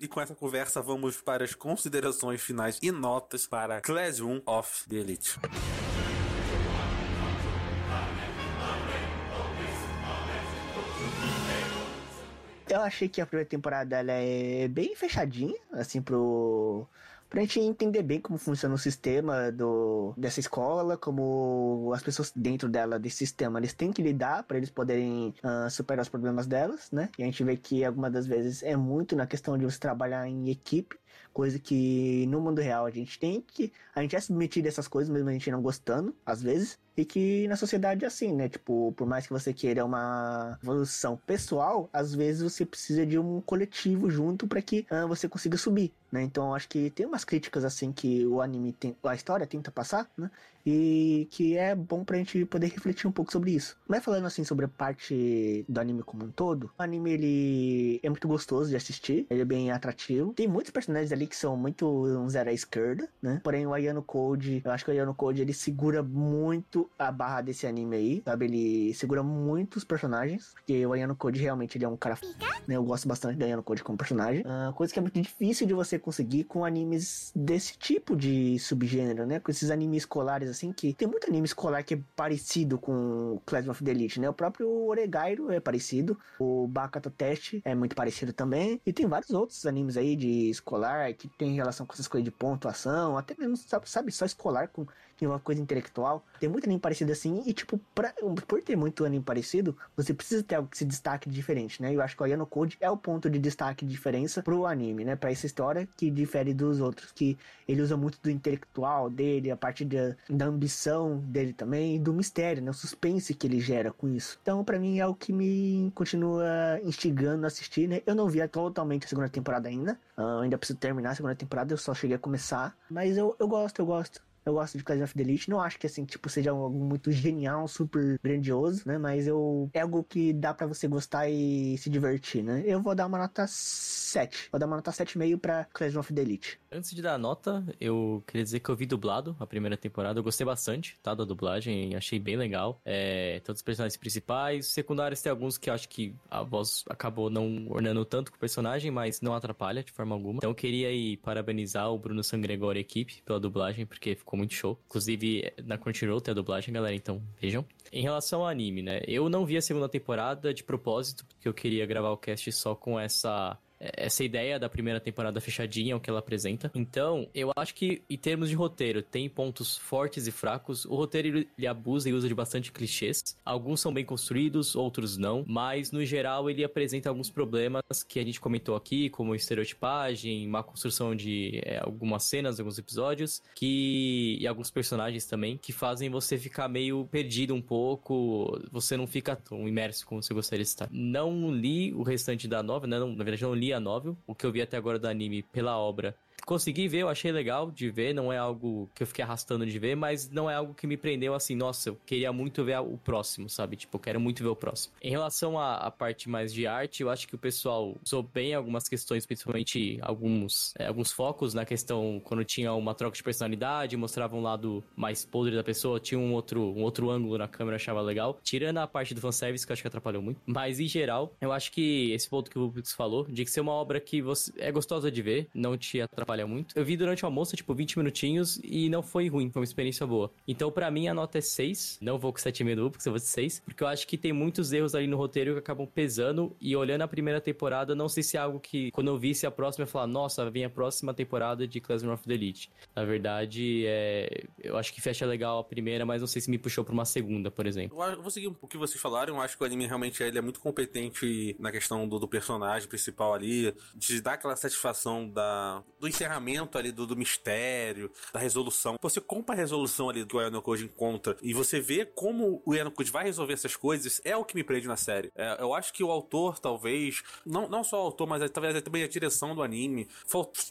E com essa conversa, vamos para as considerações finais e notas para Classroom of the Elite. Eu achei que a primeira temporada ela é bem fechadinha, assim, pro, pra gente entender bem como funciona o sistema do, dessa escola, como as pessoas dentro dela, desse sistema, eles têm que lidar para eles poderem uh, superar os problemas delas, né? E a gente vê que algumas das vezes é muito na questão de você trabalhar em equipe, coisa que no mundo real a gente tem que. A gente é submetido a essas coisas, mesmo a gente não gostando, às vezes. E que na sociedade é assim, né? Tipo, por mais que você queira uma evolução pessoal, às vezes você precisa de um coletivo junto para que uh, você consiga subir, né? Então acho que tem umas críticas assim que o anime tem, a história tenta passar, né? E que é bom pra gente poder refletir um pouco sobre isso. Mas falando assim sobre a parte do anime como um todo, o anime ele é muito gostoso de assistir, ele é bem atrativo. Tem muitos personagens ali que são muito um zero à esquerda, né? Porém o Ayano Code, eu acho que o Ayano Code ele segura muito a barra desse anime aí, sabe? Ele segura muito os personagens, porque o Ayano Code realmente ele é um cara, né? Eu gosto bastante do Ayano Code como personagem. Uh, coisa que é muito difícil de você conseguir com animes desse tipo de subgênero, né? Com esses animes escolares assim, que tem muito anime escolar que é parecido com Class of the Elite, né? O próprio Oregairo é parecido, o Bakato Test é muito parecido também, e tem vários outros animes aí de escolar que tem relação com essas coisas de pontuação, até mesmo, sabe, sabe só escolar com que é uma coisa intelectual. Tem muito anime parecido assim, e tipo, pra, por ter muito anime parecido, você precisa ter algo que se destaque diferente, né? Eu acho que o Ayano Code é o ponto de destaque de diferença pro anime, né? Pra essa história que difere dos outros, que ele usa muito do intelectual dele, a parte da, da ambição dele também, e do mistério, né? O suspense que ele gera com isso. Então, para mim, é o que me continua instigando a assistir, né? Eu não vi totalmente a segunda temporada ainda, uh, ainda preciso terminar a segunda temporada, eu só cheguei a começar, mas eu, eu gosto, eu gosto. Eu gosto de Clash of the Elite. Não acho que assim, tipo, seja algo muito genial, super grandioso, né? Mas eu é algo que dá para você gostar e se divertir, né? Eu vou dar uma nota 7. Vou dar uma nota 7,5 pra Clash of the Elite. Antes de dar a nota, eu queria dizer que eu vi dublado a primeira temporada. Eu gostei bastante, tá? Da dublagem. Achei bem legal. É, todos os personagens principais. Secundários tem alguns que eu acho que a voz acabou não ornando tanto com o personagem, mas não atrapalha de forma alguma. Então eu queria aí parabenizar o Bruno Sangregor e a equipe pela dublagem, porque ficou muito show. Inclusive, na Crunchyroll tem a dublagem, galera, então vejam. Em relação ao anime, né? Eu não vi a segunda temporada de propósito, porque eu queria gravar o cast só com essa essa ideia da primeira temporada fechadinha, é o que ela apresenta. Então, eu acho que em termos de roteiro, tem pontos fortes e fracos. O roteiro ele abusa e usa de bastante clichês. Alguns são bem construídos, outros não, mas no geral ele apresenta alguns problemas que a gente comentou aqui, como estereotipagem, má construção de é, algumas cenas, alguns episódios, que e alguns personagens também que fazem você ficar meio perdido um pouco, você não fica tão imerso como você gostaria de estar. Não li o restante da novela, né? Não, na verdade não li a novel. O que eu vi até agora do anime pela obra consegui ver, eu achei legal de ver, não é algo que eu fiquei arrastando de ver, mas não é algo que me prendeu assim, nossa, eu queria muito ver o próximo, sabe? Tipo, eu quero muito ver o próximo. Em relação à, parte mais de arte, eu acho que o pessoal usou bem algumas questões, principalmente alguns, é, alguns focos na questão quando tinha uma troca de personalidade, mostrava um lado mais podre da pessoa, tinha um outro, um outro ângulo na câmera, achava legal. Tirando a parte do fanservice, que eu acho que atrapalhou muito. Mas, em geral, eu acho que esse ponto que o Pix falou, de que ser uma obra que você é gostosa de ver, não te atrapalha atrapalha muito. Eu vi durante o almoço, tipo, 20 minutinhos e não foi ruim, foi uma experiência boa. Então, para mim, a nota é 6. Não vou com 7,5 duplo, porque eu vou de 6. Porque eu acho que tem muitos erros ali no roteiro que acabam pesando. E olhando a primeira temporada, não sei se é algo que, quando eu visse a próxima, eu falar, nossa, vem a próxima temporada de Classroom of the Elite. Na verdade, é... eu acho que fecha legal a primeira, mas não sei se me puxou pra uma segunda, por exemplo. Eu vou seguir o que vocês falaram. Eu acho que o anime realmente ele é muito competente na questão do, do personagem principal ali, de dar aquela satisfação da, do encerramento ali do, do mistério, da resolução. Você compra a resolução ali que o Yanokoji encontra e você vê como o Yanokoji vai resolver essas coisas, é o que me prende na série. É, eu acho que o autor, talvez, não, não só o autor, mas talvez também a direção do anime,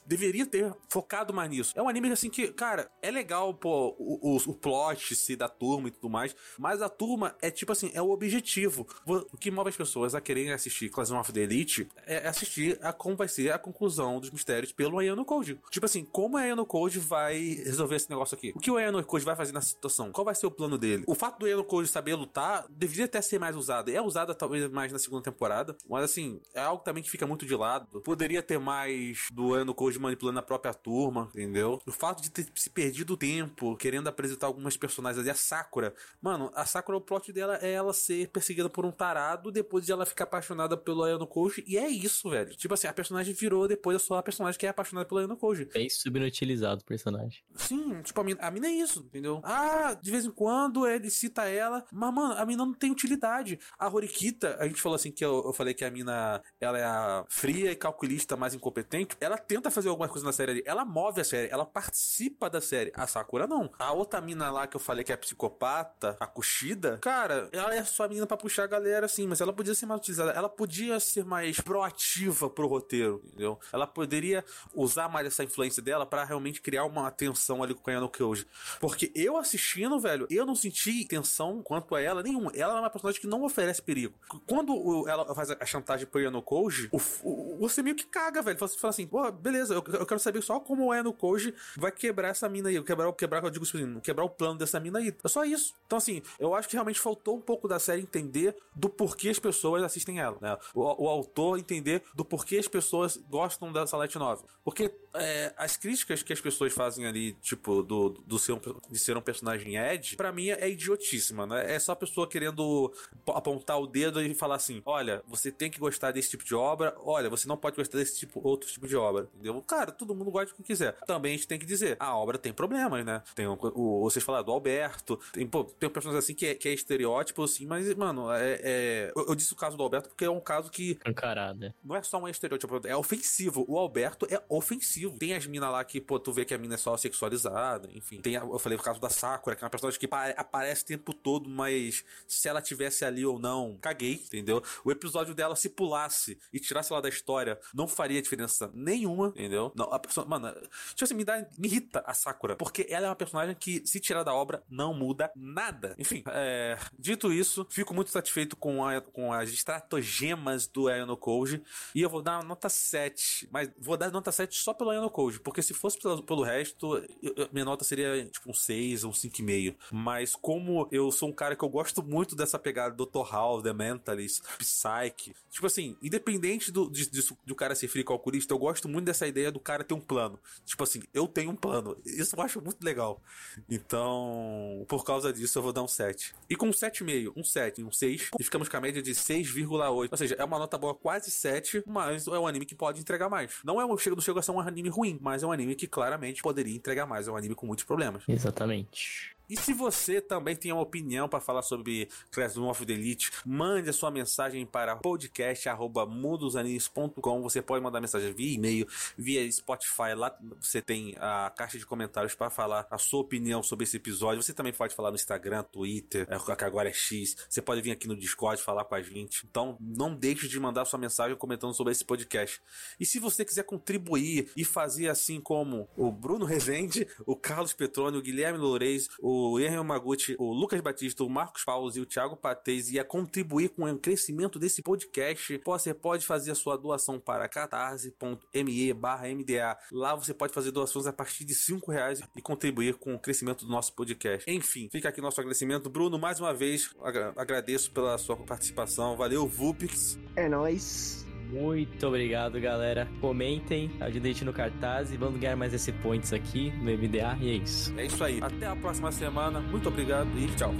deveria ter focado mais nisso. É um anime assim que, cara, é legal, pô, o, o, o plot se da turma e tudo mais, mas a turma é tipo assim, é o objetivo. O que move as pessoas a quererem assistir Classroom of the Elite é assistir a como vai ser a conclusão dos mistérios pelo Ayano Code. Tipo assim, como a Ayano Code vai resolver esse negócio aqui? O que o Ayano Code vai fazer nessa situação? Qual vai ser o plano dele? O fato do Ayano Code saber lutar deveria até ser mais usado. É usado talvez mais na segunda temporada, mas assim, é algo também que fica muito de lado. Poderia ter mais do Ayano Code manipulando a própria turma, entendeu? O fato de ter se perdido tempo querendo apresentar algumas personagens ali, a Sakura. Mano, a Sakura, o plot dela é ela ser perseguida por um tarado depois de ela ficar apaixonada pelo Ayano Code, e é isso, velho. Tipo assim, a personagem virou depois só a personagem que é apaixonada pelo Ayano Koji. Bem subinutilizado o personagem. Sim, tipo, a mina, a mina é isso, entendeu? Ah, de vez em quando ele cita ela, mas, mano, a mina não tem utilidade. A Horikita, a gente falou assim que eu, eu falei que a mina, ela é a fria e calculista mais incompetente. Ela tenta fazer algumas coisas na série ali. Ela move a série, ela participa da série. A Sakura não. A outra mina lá que eu falei que é psicopata, a Kushida, cara, ela é só a menina pra puxar a galera assim, mas ela podia ser mais utilizada. Ela podia ser mais proativa pro roteiro, entendeu? Ela poderia usar mais essa influência dela para realmente criar uma tensão ali com a Yano Kyoji. Porque eu assistindo, velho, eu não senti tensão quanto a ela nenhuma. Ela é uma personagem que não oferece perigo. Quando ela faz a chantagem pro Yano Koji, você meio que caga, velho. Você fala assim, pô, beleza, eu, eu quero saber só como o Yano Koji vai quebrar essa mina aí. Quebrar, quebrar, eu digo assim, quebrar o plano dessa mina aí. É só isso. Então, assim, eu acho que realmente faltou um pouco da série entender do porquê as pessoas assistem ela, né? O, o autor entender do porquê as pessoas gostam dessa light novel. Porque é, as críticas que as pessoas fazem ali, tipo, do, do ser um, de ser um personagem Ed, pra mim é idiotíssima, né? É só a pessoa querendo apontar o dedo e falar assim: olha, você tem que gostar desse tipo de obra, olha, você não pode gostar desse tipo, outro tipo de obra, entendeu? Cara, todo mundo gosta do que quiser. Também a gente tem que dizer: a obra tem problemas, né? Tem o, o- vocês falaram do Alberto, tem, pô, tem personagens assim que é, que é estereótipo, assim, mas, mano, é, é- eu, eu disse o caso do Alberto porque é um caso que Encarada. não é só um estereótipo, é ofensivo. O Alberto é ofensivo. Tem as minas lá que, pô, tu vê que a mina é só sexualizada, enfim. Tem, a- eu falei o caso da Sakura, que é uma personagem que pa- aparece o tempo todo, mas se ela tivesse ali ou não, caguei, entendeu? O episódio dela, se pulasse e tirasse ela da história, não faria diferença nenhuma, entendeu? Não, a pessoa, mano, tipo assim, me, dá, me irrita a Sakura, porque ela é uma personagem que, se tirar da obra, não muda nada. Enfim, é, dito isso, fico muito satisfeito com, a- com as estratagemas do Ayano Koji e eu vou dar uma nota 7, mas vou dar nota 7 só pelo Ayano Koji, porque se fosse pelo, pelo resto, eu- minha nota seria tipo um 6 ou um 5,5. Mas como eu sou um cara que eu gosto muito dessa pegada do Dr. The Mentalist, Psyche, tipo assim, independente do, de, disso- do cara ser frio calculista, eu gosto muito dessa ideia do cara ter um plano. Tipo assim, eu tenho um plano. Isso eu acho muito legal. Então, por causa disso, eu vou dar um 7. E com um 7,5, um 7 um 6, e ficamos com a média de 6,8. Ou seja, é uma nota boa quase 7, mas é um anime que pode entregar mais. Não é um chega, não chega a ser um anime ruim, mas é um anime que claramente poderia entregar mais. É um anime com muitos problemas. Exatamente. E se você também tem uma opinião para falar sobre Classroom of the Elite, mande a sua mensagem para podcast@mundosanimes.com. Você pode mandar mensagem via e-mail, via Spotify. Lá você tem a caixa de comentários para falar a sua opinião sobre esse episódio. Você também pode falar no Instagram, Twitter, é, que agora é X. Você pode vir aqui no Discord falar com a gente. Então, não deixe de mandar sua mensagem comentando sobre esse podcast. E se você quiser contribuir e fazer assim como o Bruno Rezende, o Carlos Petrônio, o Guilherme Loureis, o Henry Maguchi, o Lucas Batista, o Marcos Paus e o Thiago Patez ia contribuir com o crescimento desse podcast, você pode fazer a sua doação para catarse.me MDA. Lá você pode fazer doações a partir de 5 reais e contribuir com o crescimento do nosso podcast. Enfim, fica aqui nosso agradecimento. Bruno, mais uma vez, agra- agradeço pela sua participação. Valeu, Vupix. É nóis. Muito obrigado, galera. Comentem, ajudem a gente no cartaz e vamos ganhar mais esse points aqui no MDA. E é isso. É isso aí. Até a próxima semana. Muito obrigado e tchau.